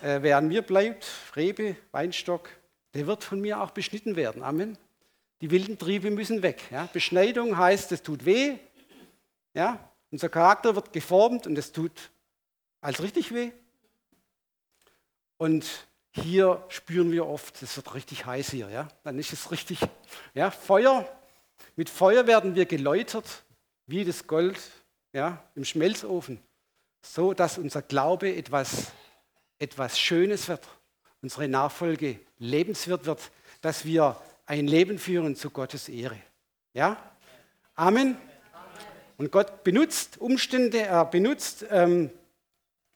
äh, wer an mir bleibt, Rebe, Weinstock, der wird von mir auch beschnitten werden. Amen. Die wilden Triebe müssen weg. Ja? Beschneidung heißt, es tut weh. Ja? Unser Charakter wird geformt und es tut als richtig weh. Und hier spüren wir oft, es wird richtig heiß hier. Ja? Dann ist es richtig. Ja? Feuer. Mit Feuer werden wir geläutert, wie das Gold ja? im Schmelzofen. So dass unser Glaube etwas, etwas Schönes wird, unsere Nachfolge lebenswert wird, dass wir ein Leben führen zu Gottes Ehre. Ja? Amen. Und Gott benutzt Umstände, er benutzt, ähm,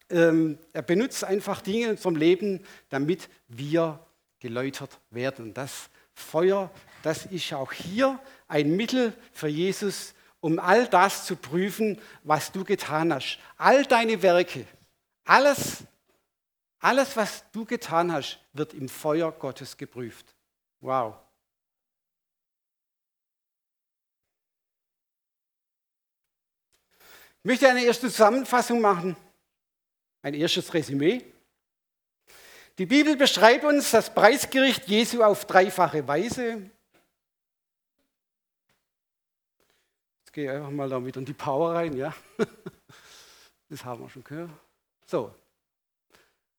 ähm, er benutzt einfach Dinge in unserem Leben, damit wir geläutert werden. Und das Feuer, das ist auch hier ein Mittel für Jesus, um all das zu prüfen, was du getan hast. All deine Werke, alles, alles, was du getan hast, wird im Feuer Gottes geprüft. Wow. Ich möchte eine erste Zusammenfassung machen, ein erstes Resümee. Die Bibel beschreibt uns das Preisgericht Jesu auf dreifache Weise. Jetzt gehe ich einfach mal da wieder in die Power rein, ja. [LAUGHS] Das haben wir schon gehört. So.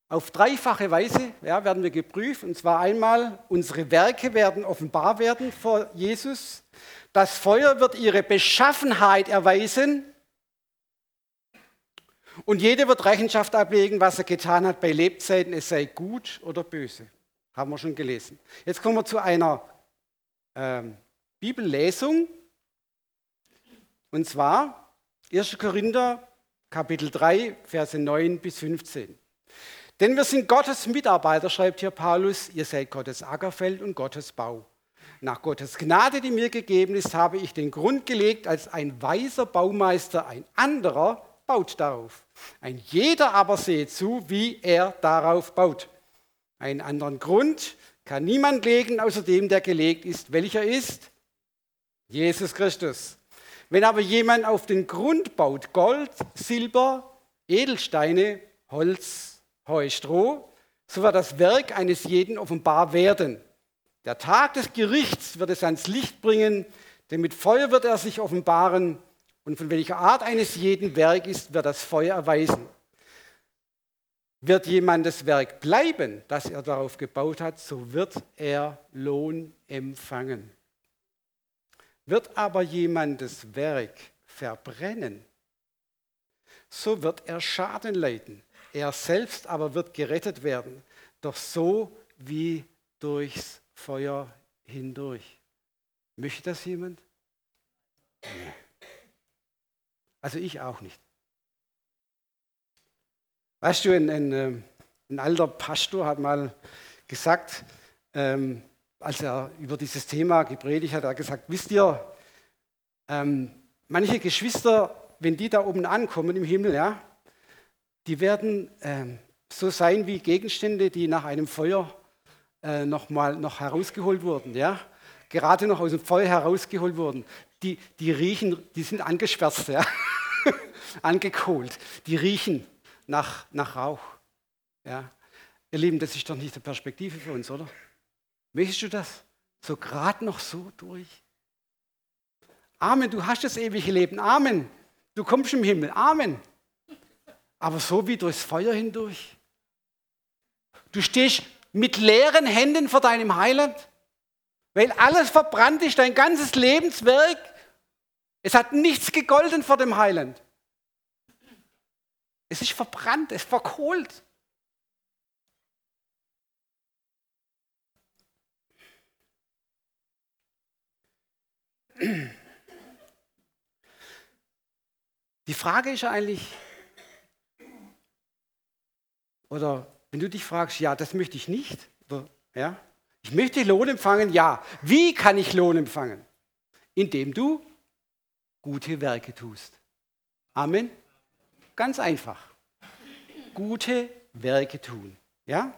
Auf dreifache Weise ja, werden wir geprüft. Und zwar einmal, unsere Werke werden offenbar werden vor Jesus. Das Feuer wird ihre Beschaffenheit erweisen. Und jeder wird Rechenschaft ablegen, was er getan hat bei Lebzeiten, es sei gut oder böse. Haben wir schon gelesen. Jetzt kommen wir zu einer ähm, Bibellesung. Und zwar 1. Korinther Kapitel 3, Verse 9 bis 15. Denn wir sind Gottes Mitarbeiter, schreibt hier Paulus, ihr seid Gottes Ackerfeld und Gottes Bau. Nach Gottes Gnade, die mir gegeben ist, habe ich den Grund gelegt als ein weiser Baumeister, ein anderer baut darauf. Ein jeder aber sehe zu, wie er darauf baut. Einen anderen Grund kann niemand legen, außer dem, der gelegt ist. Welcher ist? Jesus Christus. Wenn aber jemand auf den Grund baut, Gold, Silber, Edelsteine, Holz, Heu, Stroh, so wird das Werk eines jeden offenbar werden. Der Tag des Gerichts wird es ans Licht bringen, denn mit Feuer wird er sich offenbaren und von welcher Art eines jeden Werk ist, wird das Feuer erweisen. Wird jemandes Werk bleiben, das er darauf gebaut hat, so wird er Lohn empfangen. Wird aber jemandes Werk verbrennen, so wird er Schaden leiden. Er selbst aber wird gerettet werden, doch so wie durchs Feuer hindurch. Möchte das jemand? Nee. Also ich auch nicht. Weißt du, ein, ein, ähm, ein alter Pastor hat mal gesagt, ähm, als er über dieses Thema gepredigt hat, hat er gesagt, wisst ihr, ähm, manche Geschwister, wenn die da oben ankommen im Himmel, ja, die werden ähm, so sein wie Gegenstände, die nach einem Feuer äh, noch mal noch herausgeholt wurden, ja, gerade noch aus dem Feuer herausgeholt wurden. Die, die riechen, die sind angeschwärzt, ja. [LAUGHS] angekohlt. Die riechen nach, nach Rauch. Ja. Ihr Lieben, das ist doch nicht die Perspektive für uns, oder? Möchtest du das so gerade noch so durch? Amen, du hast das ewige Leben. Amen. Du kommst im Himmel. Amen. Aber so wie durchs Feuer hindurch. Du stehst mit leeren Händen vor deinem Heiland, weil alles verbrannt ist, dein ganzes Lebenswerk. Es hat nichts gegolten vor dem Heiland. Es ist verbrannt, es ist verkohlt. Die Frage ist eigentlich, oder wenn du dich fragst, ja, das möchte ich nicht, oder, ja, ich möchte Lohn empfangen, ja. Wie kann ich Lohn empfangen? Indem du gute Werke tust. Amen. Ganz einfach. Gute Werke tun. Ja?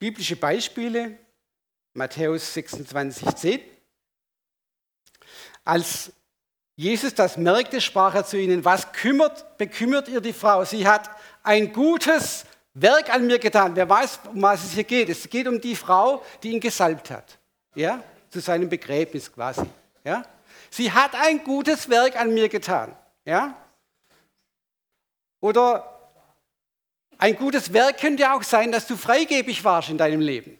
Biblische Beispiele, Matthäus 26, 10. Als Jesus das merkte, sprach er zu ihnen, was kümmert, bekümmert ihr die Frau? Sie hat ein gutes Werk an mir getan. Wer weiß, um was es hier geht. Es geht um die Frau, die ihn gesalbt hat. Ja? Zu seinem Begräbnis quasi. Ja? Sie hat ein gutes Werk an mir getan. Ja? Oder ein gutes Werk könnte auch sein, dass du freigebig warst in deinem Leben.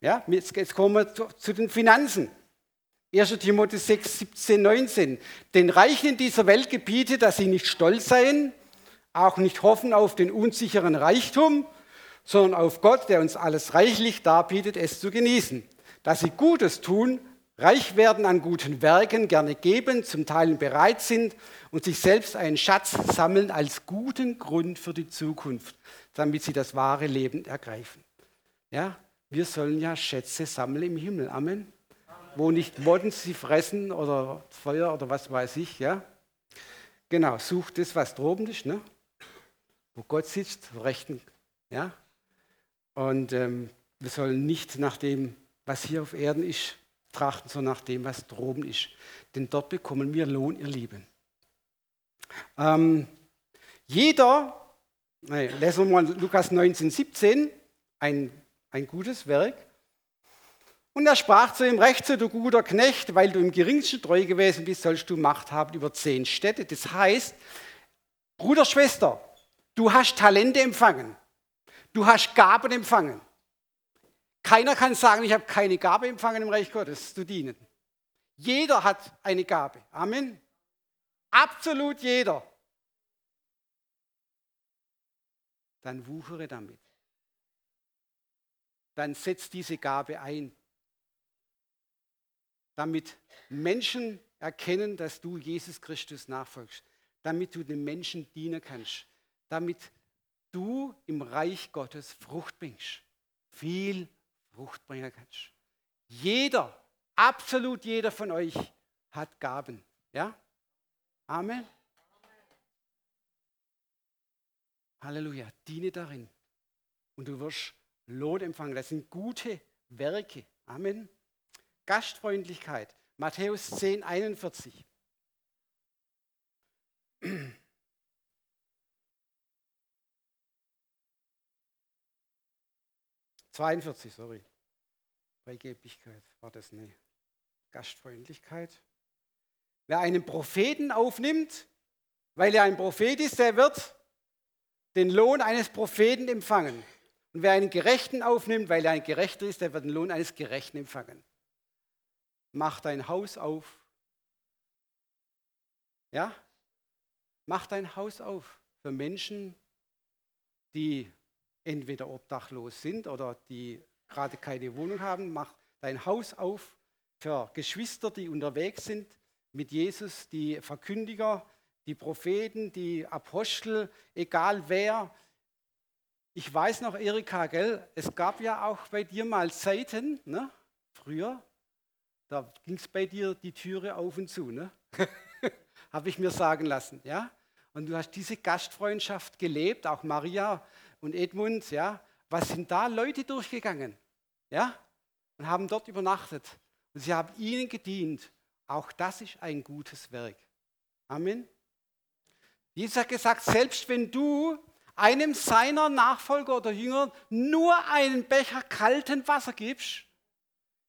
Ja, jetzt kommen wir zu, zu den Finanzen. 1. Timotheus 6, 17, 19. Den Reichen in dieser Welt gebietet, dass sie nicht stolz seien, auch nicht hoffen auf den unsicheren Reichtum, sondern auf Gott, der uns alles reichlich darbietet, es zu genießen. Dass sie Gutes tun, reich werden an guten Werken, gerne geben, zum Teil bereit sind und sich selbst einen Schatz sammeln als guten Grund für die Zukunft, damit sie das wahre Leben ergreifen. Ja, wir sollen ja Schätze sammeln im Himmel. Amen. Wo nicht Motten sie fressen oder Feuer oder was weiß ich. Ja, genau. Sucht das, was droben ist, ne? wo Gott sitzt, rechten. Ja, und ähm, wir sollen nicht nach dem, was hier auf Erden ist, trachten, sondern nach dem, was droben ist. Denn dort bekommen wir Lohn, ihr Lieben. Ähm, jeder, nee, lesen wir mal Lukas 19, 17, ein, ein gutes Werk. Und er sprach zu ihm, recht so, du guter Knecht, weil du im geringsten treu gewesen bist, sollst du Macht haben über zehn Städte. Das heißt, Bruder, Schwester, du hast Talente empfangen. Du hast Gaben empfangen. Keiner kann sagen, ich habe keine Gabe empfangen im Reich Gottes zu dienen. Jeder hat eine Gabe. Amen. Absolut jeder. Dann wuchere damit. Dann setz diese Gabe ein. Damit Menschen erkennen, dass du Jesus Christus nachfolgst, damit du den Menschen dienen kannst, damit du im Reich Gottes Frucht bringst, viel Frucht bringen kannst. Jeder, absolut jeder von euch hat Gaben. Ja? Amen. Halleluja. Diene darin. Und du wirst Lohn empfangen. Das sind gute Werke. Amen. Gastfreundlichkeit. Matthäus 10, 41. 42, sorry. Freigebigkeit war das eine Gastfreundlichkeit. Wer einen Propheten aufnimmt, weil er ein Prophet ist, der wird den Lohn eines Propheten empfangen. Und wer einen Gerechten aufnimmt, weil er ein Gerechter ist, der wird den Lohn eines Gerechten empfangen. Mach dein Haus auf. Ja? Mach dein Haus auf für Menschen, die entweder obdachlos sind oder die gerade keine Wohnung haben. Mach dein Haus auf für Geschwister, die unterwegs sind mit Jesus, die Verkündiger, die Propheten, die Apostel, egal wer. Ich weiß noch, Erika, gell, es gab ja auch bei dir mal Zeiten, ne, früher, da ging es bei dir die Türe auf und zu, ne? [LAUGHS] habe ich mir sagen lassen. Ja? Und du hast diese Gastfreundschaft gelebt, auch Maria und Edmund. Ja? Was sind da Leute durchgegangen? Ja? Und haben dort übernachtet. Und sie haben ihnen gedient. Auch das ist ein gutes Werk. Amen. Jesus hat gesagt, selbst wenn du einem seiner Nachfolger oder Jünger nur einen Becher kalten Wasser gibst,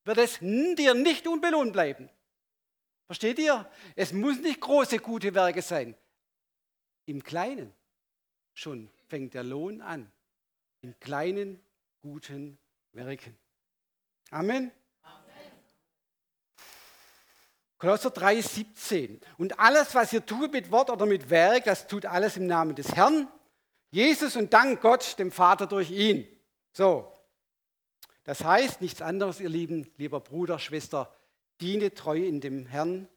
wird es dir nicht unbelohnt bleiben. Versteht ihr? Es muss nicht große gute Werke sein. Im Kleinen schon fängt der Lohn an. In kleinen guten Werken. Amen. Kolosser 3, 17. Und alles, was ihr tut mit Wort oder mit Werk, das tut alles im Namen des Herrn, Jesus und dank Gott, dem Vater durch ihn. So. Das heißt nichts anderes, ihr Lieben, lieber Bruder, Schwester, diene treu in dem Herrn,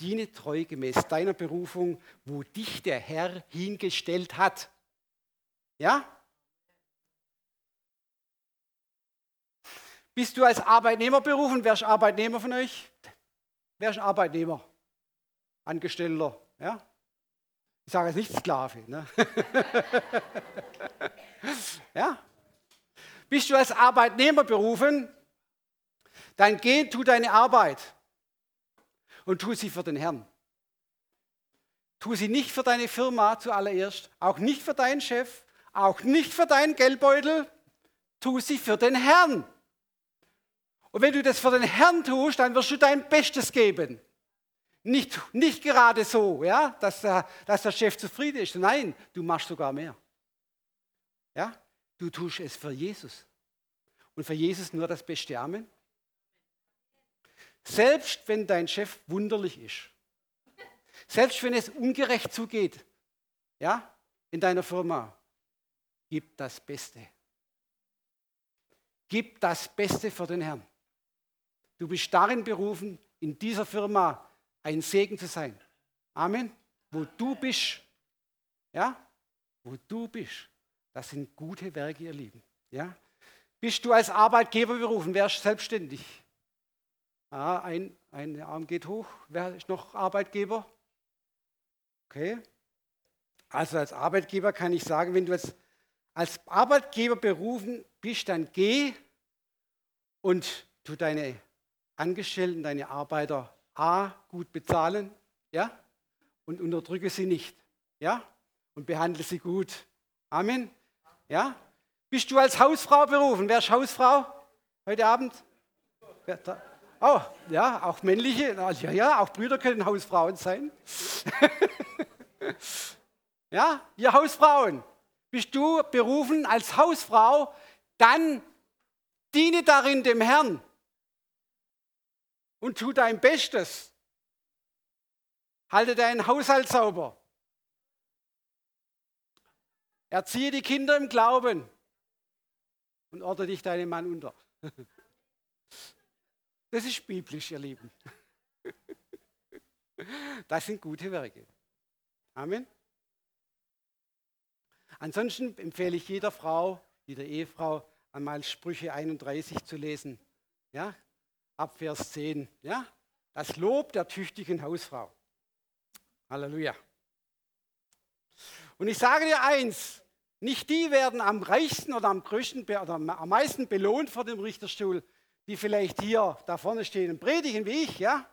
diene treu gemäß deiner Berufung, wo dich der Herr hingestellt hat. Ja? Bist du als Arbeitnehmer berufen? Wer ist Arbeitnehmer von euch? Wer ist ein Arbeitnehmer? Angestellter, ja? Ich sage jetzt nicht Sklave. Ne? [LAUGHS] ja? Bist du als Arbeitnehmer berufen? Dann geh, tu deine Arbeit und tu sie für den Herrn. Tu sie nicht für deine Firma zuallererst, auch nicht für deinen Chef, auch nicht für deinen Geldbeutel, tu sie für den Herrn. Und wenn du das für den Herrn tust, dann wirst du dein Bestes geben. Nicht, nicht gerade so, ja, dass, der, dass der Chef zufrieden ist. Nein, du machst sogar mehr. Ja, du tust es für Jesus. Und für Jesus nur das Beste. Amen. Selbst wenn dein Chef wunderlich ist. Selbst wenn es ungerecht zugeht. Ja, in deiner Firma. Gib das Beste. Gib das Beste für den Herrn. Du bist darin berufen, in dieser Firma ein Segen zu sein. Amen. Wo du bist, ja, wo du bist, das sind gute Werke, ihr Lieben. Ja? Bist du als Arbeitgeber berufen? Wer ist selbstständig? Ah, ein, ein Arm geht hoch. Wer ist noch Arbeitgeber? Okay. Also als Arbeitgeber kann ich sagen, wenn du als, als Arbeitgeber berufen bist, dann geh und tu deine Angestellten, deine Arbeiter A gut bezahlen, ja, und unterdrücke sie nicht, ja, und behandle sie gut. Amen. Ja? Bist du als Hausfrau berufen? Wer ist Hausfrau heute Abend? Oh, ja, auch männliche, ja, ja, auch Brüder können Hausfrauen sein. [LAUGHS] ja, ihr Hausfrauen, bist du berufen als Hausfrau, dann diene darin dem Herrn und tu dein Bestes. Halte deinen Haushalt sauber. Erziehe die Kinder im Glauben und ordne dich deinem Mann unter. [LAUGHS] Das ist biblisch, ihr Lieben. [LAUGHS] Das sind gute Werke. Amen. Ansonsten empfehle ich jeder Frau, jeder Ehefrau, einmal Sprüche 31 zu lesen. Ja? Ab Vers 10. Ja? Das Lob der tüchtigen Hausfrau. Halleluja. Und ich sage dir eins, nicht die werden am reichsten oder am größten oder am meisten belohnt vor dem Richterstuhl, die vielleicht hier da vorne stehen und predigen wie ich, ja?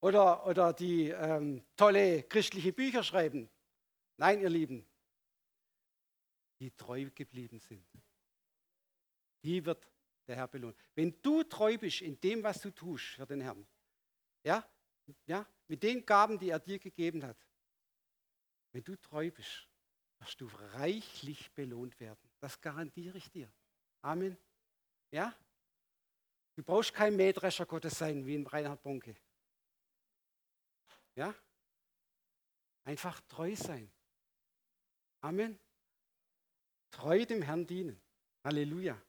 Oder, oder die ähm, tolle christliche Bücher schreiben. Nein, ihr Lieben, die treu geblieben sind. Die wird der Herr belohnen. Wenn du treu bist in dem, was du tust für den Herrn, ja, ja, mit den Gaben, die er dir gegeben hat, wenn du treu bist, wirst du reichlich belohnt werden. Das garantiere ich dir. Amen. Ja? Du brauchst kein Mähdrescher Gottes sein wie in Reinhard Bonke. Ja? Einfach treu sein. Amen. Treu dem Herrn dienen. Halleluja.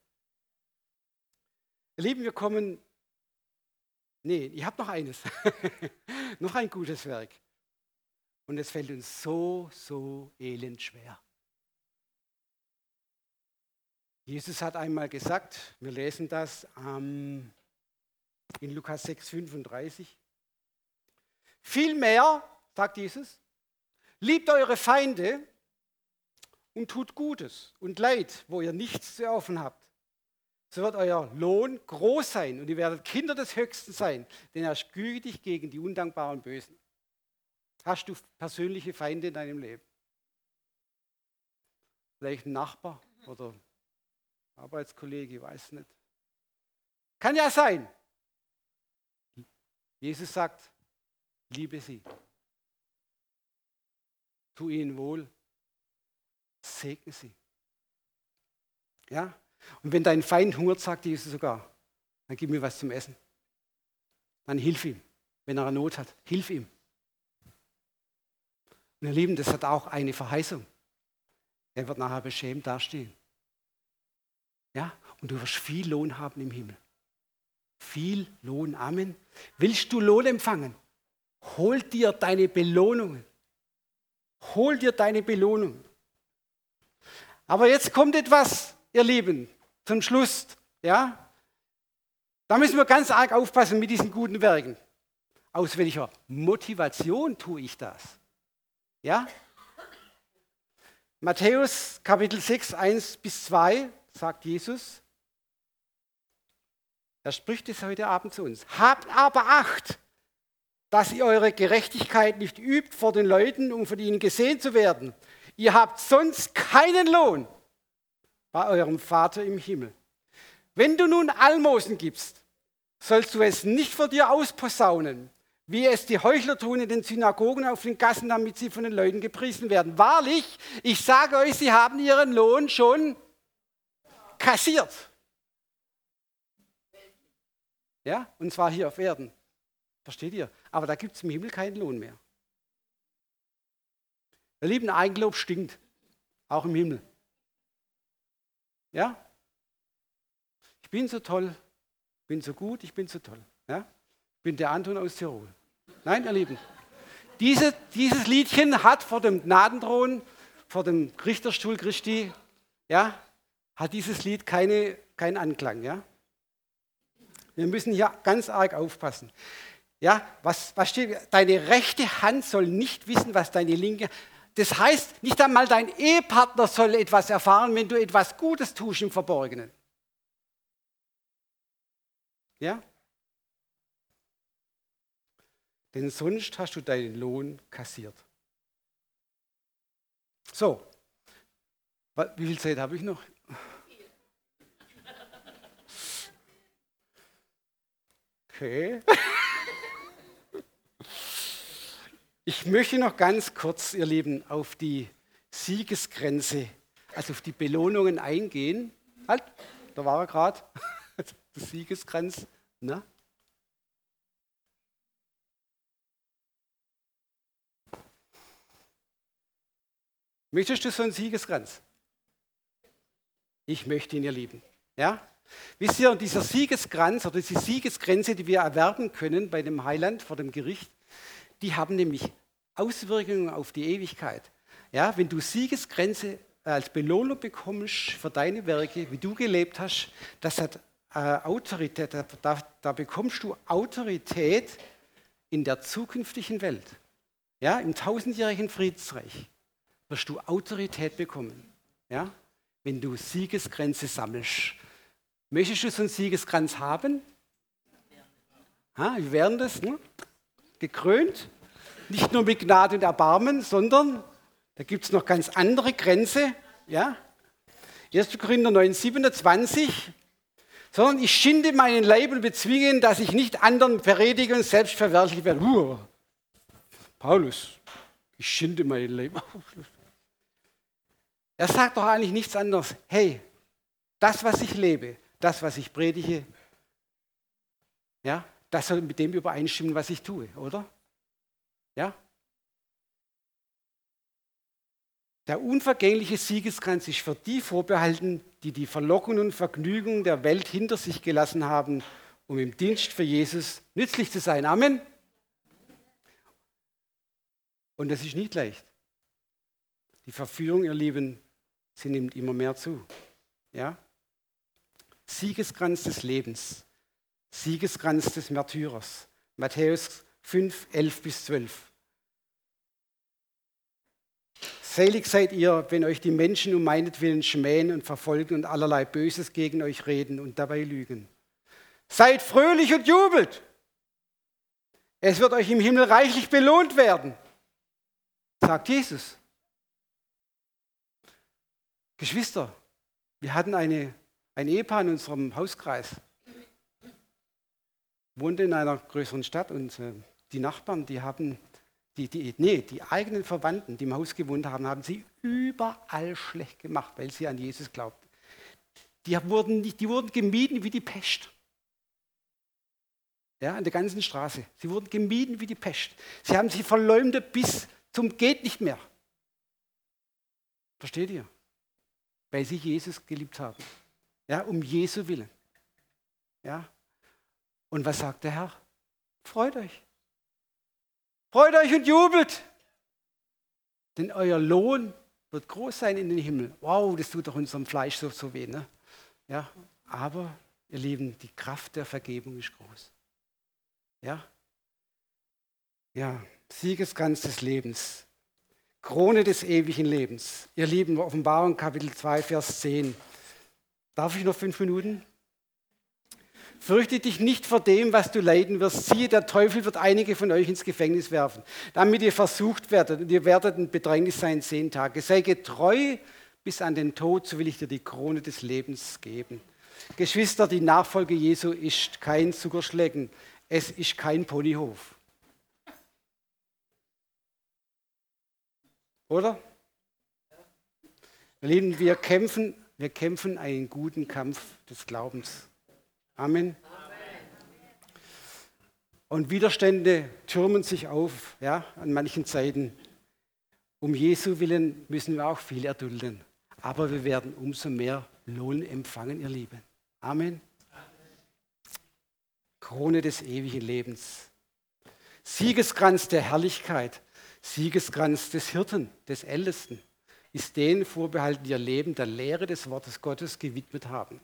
Ihr Lieben, wir kommen. Nee, ich habe noch eines. [LAUGHS] noch ein gutes Werk. Und es fällt uns so, so elend schwer. Jesus hat einmal gesagt, wir lesen das ähm, in Lukas 6, 35. Vielmehr, sagt Jesus, liebt eure Feinde und tut Gutes und Leid, wo ihr nichts zu offen habt. So wird euer Lohn groß sein und ihr werdet Kinder des Höchsten sein, denn er ist gütig gegen die undankbaren Bösen. Hast du persönliche Feinde in deinem Leben? Vielleicht ein Nachbar oder Arbeitskollege, ich weiß nicht. Kann ja sein. Jesus sagt, liebe sie. Tu ihnen wohl. Segne sie. Ja? Und wenn dein Feind hungert, sagt Jesus sogar, dann gib mir was zum Essen. Dann hilf ihm. Wenn er eine Not hat, hilf ihm. Und ihr Lieben, das hat auch eine Verheißung. Er wird nachher beschämt dastehen. Ja, und du wirst viel Lohn haben im Himmel. Viel Lohn. Amen. Willst du Lohn empfangen? Hol dir deine Belohnungen. Hol dir deine Belohnungen. Aber jetzt kommt etwas, ihr Lieben, zum Schluss. Ja? Da müssen wir ganz arg aufpassen mit diesen guten Werken. Aus welcher Motivation tue ich das? Ja? Matthäus Kapitel 6, 1 bis 2 sagt Jesus, er spricht es heute Abend zu uns. Habt aber Acht, dass ihr eure Gerechtigkeit nicht übt vor den Leuten, um von ihnen gesehen zu werden. Ihr habt sonst keinen Lohn bei eurem Vater im Himmel. Wenn du nun Almosen gibst, sollst du es nicht vor dir ausposaunen, wie es die Heuchler tun in den Synagogen auf den Gassen, damit sie von den Leuten gepriesen werden. Wahrlich, ich sage euch, sie haben ihren Lohn schon kassiert. Ja, und zwar hier auf Erden. Versteht ihr? Aber da gibt es im Himmel keinen Lohn mehr. Ihr Lieben, Eigenlob stinkt. Auch im Himmel. Ja? Ich bin so toll, bin so gut, ich bin so toll. Ja? Ich bin der Anton aus Tirol. Nein, ihr Lieben. Diese, dieses Liedchen hat vor dem Gnadenthron, vor dem Richterstuhl Christi, ja, hat dieses Lied keine, keinen Anklang. Ja? Wir müssen hier ganz arg aufpassen. Ja, was, was steht? Deine rechte Hand soll nicht wissen, was deine linke. Das heißt, nicht einmal dein Ehepartner soll etwas erfahren, wenn du etwas Gutes tust im Verborgenen. Ja? Denn sonst hast du deinen Lohn kassiert. So, wie viel Zeit habe ich noch? Okay. [LAUGHS] Ich möchte noch ganz kurz, ihr Lieben, auf die Siegesgrenze, also auf die Belohnungen eingehen. Halt, da war er gerade, [LAUGHS] der Siegesgrenz. Na? Möchtest du so einen Siegeskranz? Ich möchte ihn, ihr Lieben. Ja? Wisst ihr, und dieser Siegeskranz oder diese Siegesgrenze, die wir erwerben können bei dem Heiland vor dem Gericht, die haben nämlich Auswirkungen auf die Ewigkeit. Ja, wenn du Siegesgrenze als Belohnung bekommst für deine Werke, wie du gelebt hast, das hat äh, Autorität, da, da bekommst du Autorität in der zukünftigen Welt. Ja, im tausendjährigen Friedensreich wirst du Autorität bekommen. Ja, wenn du Siegesgrenze sammelst. Möchtest du so einen Siegeskranz haben? Ha, wir werden das ne? Gekrönt, nicht nur mit Gnade und Erbarmen, sondern da gibt es noch ganz andere Grenze. Ja? 1. Korinther 9, 27. Sondern ich schinde meinen Leib und bezwinge, dass ich nicht anderen verredige und selbst verwerflich werde. Uh, Paulus, ich schinde meinen Leib. Er sagt doch eigentlich nichts anderes. Hey, das, was ich lebe, das, was ich predige, ja, das soll mit dem übereinstimmen, was ich tue, oder? Ja? Der unvergängliche Siegeskranz ist für die vorbehalten, die die Verlockungen und Vergnügungen der Welt hinter sich gelassen haben, um im Dienst für Jesus nützlich zu sein. Amen. Und das ist nicht leicht. Die Verführung, ihr Lieben, sie nimmt immer mehr zu. Ja? Siegeskranz des Lebens, Siegeskranz des Märtyrers. Matthäus 5, 11 bis 12. Selig seid ihr, wenn euch die Menschen um meinetwillen schmähen und verfolgen und allerlei Böses gegen euch reden und dabei lügen. Seid fröhlich und jubelt. Es wird euch im Himmel reichlich belohnt werden, sagt Jesus. Geschwister, wir hatten eine, ein Ehepaar in unserem Hauskreis, wohnte in einer größeren Stadt und äh, die Nachbarn, die haben die, die, nee, die eigenen Verwandten, die im Haus gewohnt haben, haben sie überall schlecht gemacht, weil sie an Jesus glaubten. Die wurden, die wurden gemieden wie die Pest. Ja, an der ganzen Straße. Sie wurden gemieden wie die Pest. Sie haben sie verleumdet bis zum geht nicht mehr. Versteht ihr? Weil sie Jesus geliebt haben. Ja, um Jesu willen. Ja. Und was sagt der Herr? Freut euch. Freut euch und jubelt, denn euer Lohn wird groß sein in den Himmel. Wow, das tut doch unserem Fleisch so, so weh. Ne? Ja, aber, ihr Lieben, die Kraft der Vergebung ist groß. Ja, ja, Siegeskranz des Lebens, Krone des ewigen Lebens. Ihr Lieben, Offenbarung Kapitel 2, Vers 10. Darf ich noch fünf Minuten? Fürchte dich nicht vor dem, was du leiden wirst. Siehe, der Teufel wird einige von euch ins Gefängnis werfen, damit ihr versucht werdet und ihr werdet in Bedrängnis sein zehn Tage. Sei getreu bis an den Tod, so will ich dir die Krone des Lebens geben. Geschwister, die Nachfolge Jesu ist kein Zuckerschlecken, es ist kein Ponyhof. Oder? Lieben, wir kämpfen, wir kämpfen einen guten Kampf des Glaubens. Amen. Und Widerstände türmen sich auf, ja, an manchen Zeiten. Um Jesu willen müssen wir auch viel erdulden. Aber wir werden umso mehr Lohn empfangen, ihr Lieben. Amen. Krone des ewigen Lebens. Siegeskranz der Herrlichkeit. Siegeskranz des Hirten, des Ältesten, ist denen vorbehalten, die ihr Leben der Lehre des Wortes Gottes gewidmet haben.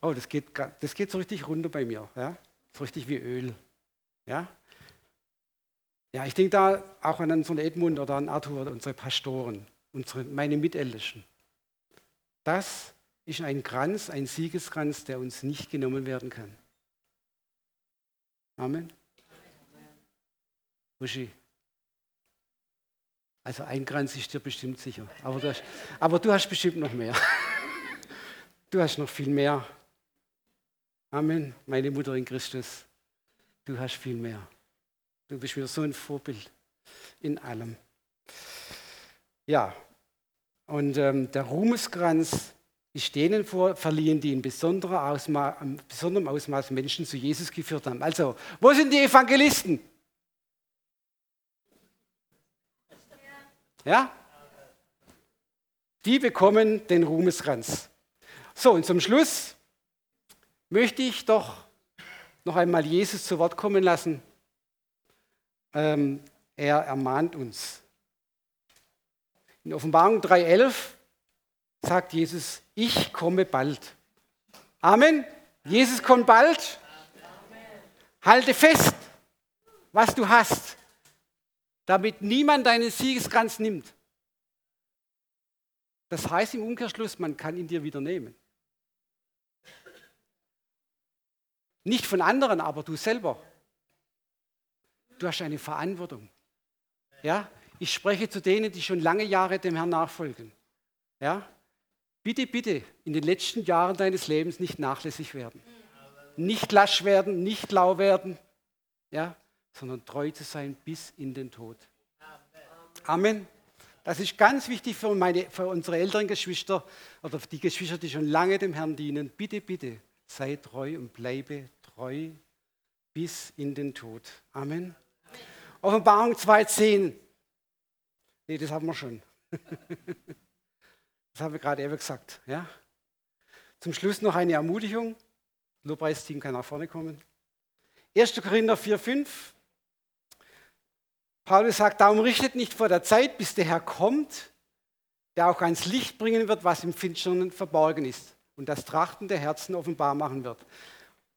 Oh, das geht, das geht so richtig runter bei mir. Ja? So richtig wie Öl. Ja? Ja, ich denke da auch an unseren Edmund oder an Arthur unsere Pastoren, unsere, meine Mitältesten. Das ist ein Kranz, ein Siegeskranz, der uns nicht genommen werden kann. Amen. Uschi. Also ein Kranz ist dir bestimmt sicher. Aber du hast, aber du hast bestimmt noch mehr. [LAUGHS] Du hast noch viel mehr. Amen, meine Mutter in Christus, du hast viel mehr. Du bist mir so ein Vorbild in allem. Ja, und ähm, der Ruhmeskranz ist denen vor, verliehen, die in besonderer Ausma besonderem Ausmaß Menschen zu Jesus geführt haben. Also, wo sind die Evangelisten? Ja? Die bekommen den Ruhmeskranz. So, und zum Schluss möchte ich doch noch einmal Jesus zu Wort kommen lassen. Ähm, er ermahnt uns. In Offenbarung 3.11 sagt Jesus, ich komme bald. Amen. Jesus kommt bald. Halte fest, was du hast, damit niemand deinen Siegeskranz nimmt. Das heißt im Umkehrschluss, man kann ihn dir wieder nehmen. Nicht von anderen, aber du selber. Du hast eine Verantwortung. Ja? Ich spreche zu denen, die schon lange Jahre dem Herrn nachfolgen. Ja? Bitte, bitte, in den letzten Jahren deines Lebens nicht nachlässig werden. Nicht lasch werden, nicht lau werden, ja? sondern treu zu sein bis in den Tod. Amen. Das ist ganz wichtig für, meine, für unsere älteren Geschwister oder die Geschwister, die schon lange dem Herrn dienen. Bitte, bitte, sei treu und bleibe treu bis in den Tod. Amen. Offenbarung 2,10. Nee, das haben wir schon. [LAUGHS] das haben wir gerade eben gesagt. Ja? Zum Schluss noch eine Ermutigung. Lobpreisteam kann nach vorne kommen. 1. Korinther 4,5. Paulus sagt, darum richtet nicht vor der Zeit, bis der Herr kommt, der auch ans Licht bringen wird, was im Finstern verborgen ist und das Trachten der Herzen offenbar machen wird.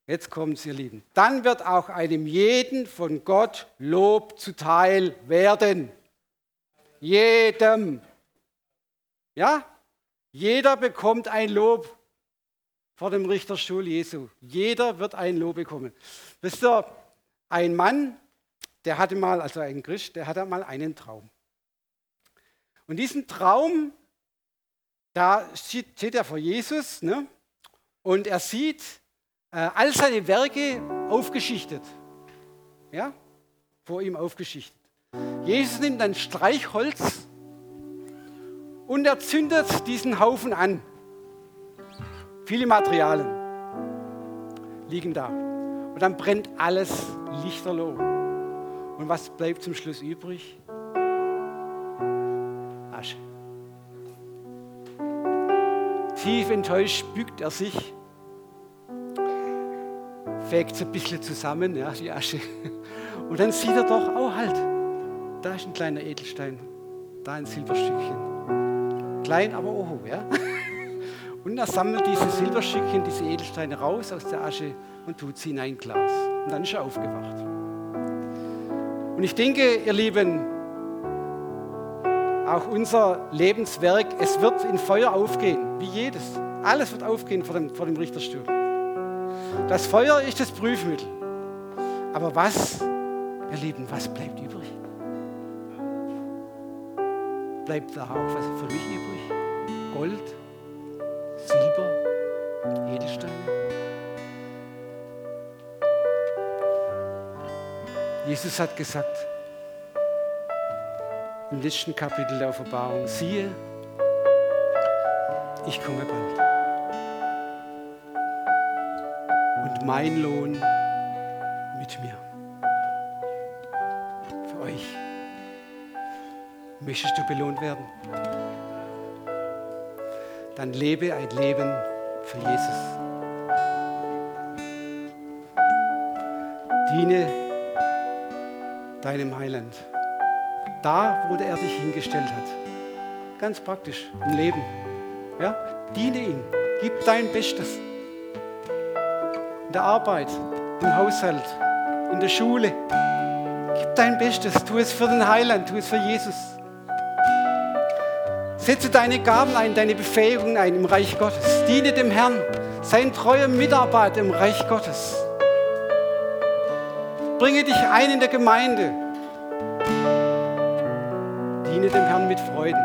Jetzt kommt es, ihr Lieben. Dann wird auch einem jeden von Gott Lob zuteil werden. Jedem. Ja? Jeder bekommt ein Lob vor dem Richterstuhl Jesu. Jeder wird ein Lob bekommen. Wisst ihr, ein Mann, der hatte mal, also ein Christ, der hatte mal einen Traum. Und diesen Traum, da steht er vor Jesus ne? und er sieht, all seine Werke aufgeschichtet. Ja, vor ihm aufgeschichtet. Jesus nimmt ein Streichholz und er zündet diesen Haufen an. Viele Materialien liegen da. Und dann brennt alles lichterloh. Und was bleibt zum Schluss übrig? Asche. Tief enttäuscht bückt er sich fegt es ein bisschen zusammen, ja, die Asche. Und dann sieht er doch, oh halt, da ist ein kleiner Edelstein, da ein Silberstückchen. Klein, aber oho, ja. [LAUGHS] Und er sammelt diese Silberstückchen, diese Edelsteine raus aus der Asche und tut sie in ein Glas. Und dann ist er aufgewacht. Und ich denke, ihr Lieben, auch unser Lebenswerk, es wird in Feuer aufgehen, wie jedes. Alles wird aufgehen vor dem, vor dem Richterstuhl. Das Feuer ist das Prüfmittel. Aber was, ihr Lieben, was bleibt übrig? Bleibt da auch was für mich übrig? Gold, Silber, Edelsteine? Jesus hat gesagt, im letzten Kapitel der Offenbarung, siehe, ich komme bald. Mein Lohn mit mir. Für euch. Möchtest du belohnt werden? Dann lebe ein Leben für Jesus. Diene deinem Heiland. Da, wo er dich hingestellt hat. Ganz praktisch im Leben. Ja? Diene ihm. Gib dein Bestes in der Arbeit, im Haushalt, in der Schule. Gib dein Bestes, tu es für den Heiland, tu es für Jesus. Setze deine Gaben ein, deine Befähigung ein im Reich Gottes. Diene dem Herrn, sei ein treuer Mitarbeiter im Reich Gottes. Bringe dich ein in der Gemeinde. Diene dem Herrn mit Freuden.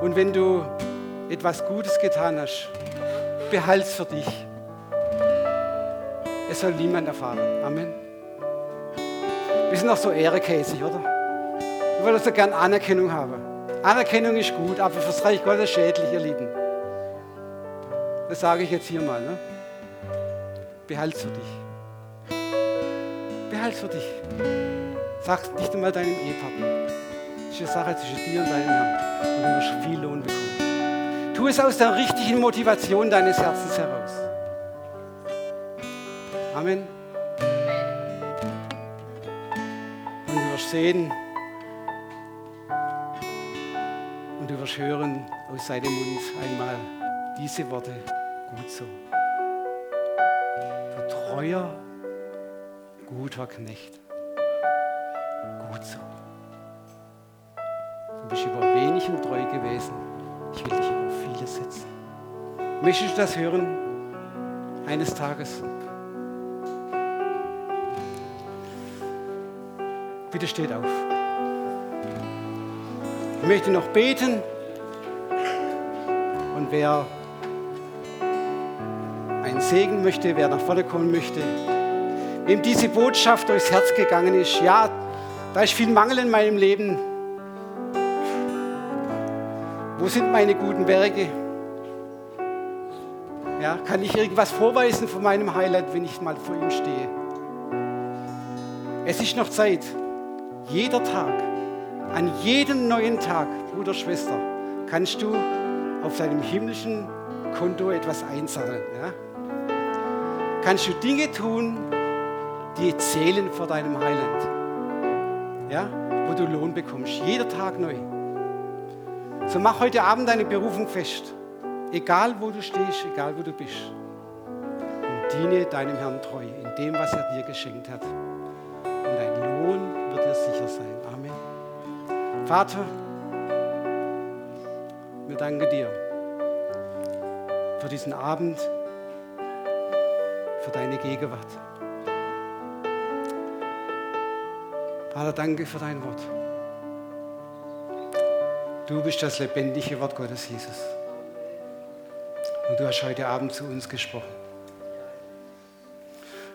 Und wenn du etwas Gutes getan hast, behalt's für dich. Es soll niemand erfahren. Amen. Wir sind auch so ehrekäsig, oder? Wir wollen so gern Anerkennung haben. Anerkennung ist gut, aber fürs Reich Gottes schädlich, ihr Lieben. Das sage ich jetzt hier mal. Ne? Behalt's für dich. Behalt's für dich. Sag nicht einmal deinem Ehepartner. Das ist eine Sache zwischen dir und deinem Herrn. Und du wirst viel Lohn bekommen. Tu es aus der richtigen Motivation deines Herzens heraus. Amen. Und du wirst sehen und du wirst hören aus seinem Mund einmal diese Worte gut so. Du treuer, guter Knecht. Gut so. Du bist über wenigem treu gewesen. Ich will dich über vieles setzen. Möchtest du das hören? Eines Tages. Bitte steht auf. Ich möchte noch beten. Und wer einen Segen möchte, wer nach vorne kommen möchte, wem diese Botschaft durchs Herz gegangen ist, ja, da ist viel Mangel in meinem Leben. Wo sind meine guten Werke? Ja, kann ich irgendwas vorweisen von meinem Highlight, wenn ich mal vor ihm stehe? Es ist noch Zeit. Jeder Tag, an jedem neuen Tag, Bruder, Schwester, kannst du auf deinem himmlischen Konto etwas einzahlen. Ja? Kannst du Dinge tun, die zählen vor deinem Heiland. Ja? Wo du Lohn bekommst. Jeder Tag neu. So mach heute Abend deine Berufung fest. Egal wo du stehst, egal wo du bist. Und diene deinem Herrn treu in dem, was er dir geschenkt hat. Und dein Lohn wird dir sicher sein. Amen. Vater, wir danken dir für diesen Abend, für deine Gegenwart. Vater, danke für dein Wort. Du bist das lebendige Wort Gottes, Jesus. Und du hast heute Abend zu uns gesprochen.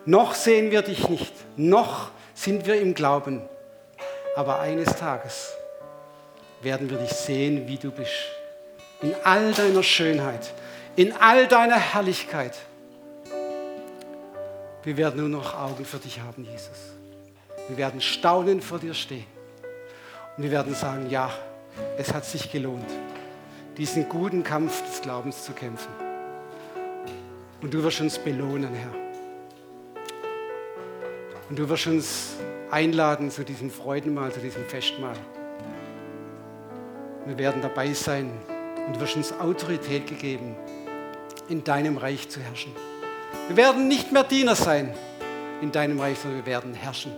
Noch sehen wir dich nicht, noch sind wir im Glauben, aber eines Tages werden wir dich sehen, wie du bist. In all deiner Schönheit, in all deiner Herrlichkeit. Wir werden nur noch Augen für dich haben, Jesus. Wir werden staunend vor dir stehen. Und wir werden sagen, ja, es hat sich gelohnt, diesen guten Kampf des Glaubens zu kämpfen. Und du wirst uns belohnen, Herr. Und du wirst uns einladen zu diesem Freudenmahl, zu diesem Festmahl. Wir werden dabei sein und wirst uns Autorität gegeben, in deinem Reich zu herrschen. Wir werden nicht mehr Diener sein in deinem Reich, sondern wir werden herrschen.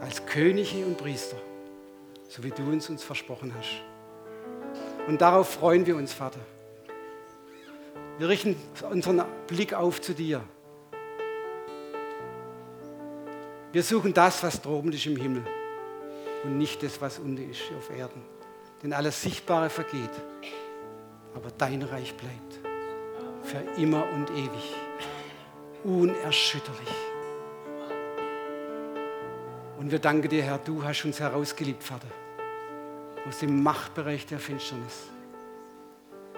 Als Könige und Priester, so wie du uns uns versprochen hast. Und darauf freuen wir uns, Vater. Wir richten unseren Blick auf zu dir. Wir suchen das, was droben ist im Himmel und nicht das, was unten ist auf Erden. Denn alles Sichtbare vergeht, aber dein Reich bleibt für immer und ewig, unerschütterlich. Und wir danken dir, Herr, du hast uns herausgeliebt, Vater, aus dem Machtbereich der Finsternis,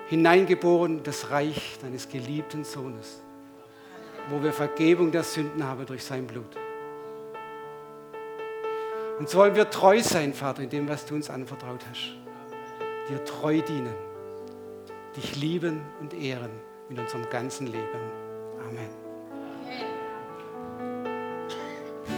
hineingeboren das Reich deines geliebten Sohnes, wo wir Vergebung der Sünden haben durch sein Blut. Und so wollen wir treu sein, Vater, in dem, was du uns anvertraut hast. Dir treu dienen, dich lieben und ehren in unserem ganzen Leben. Amen.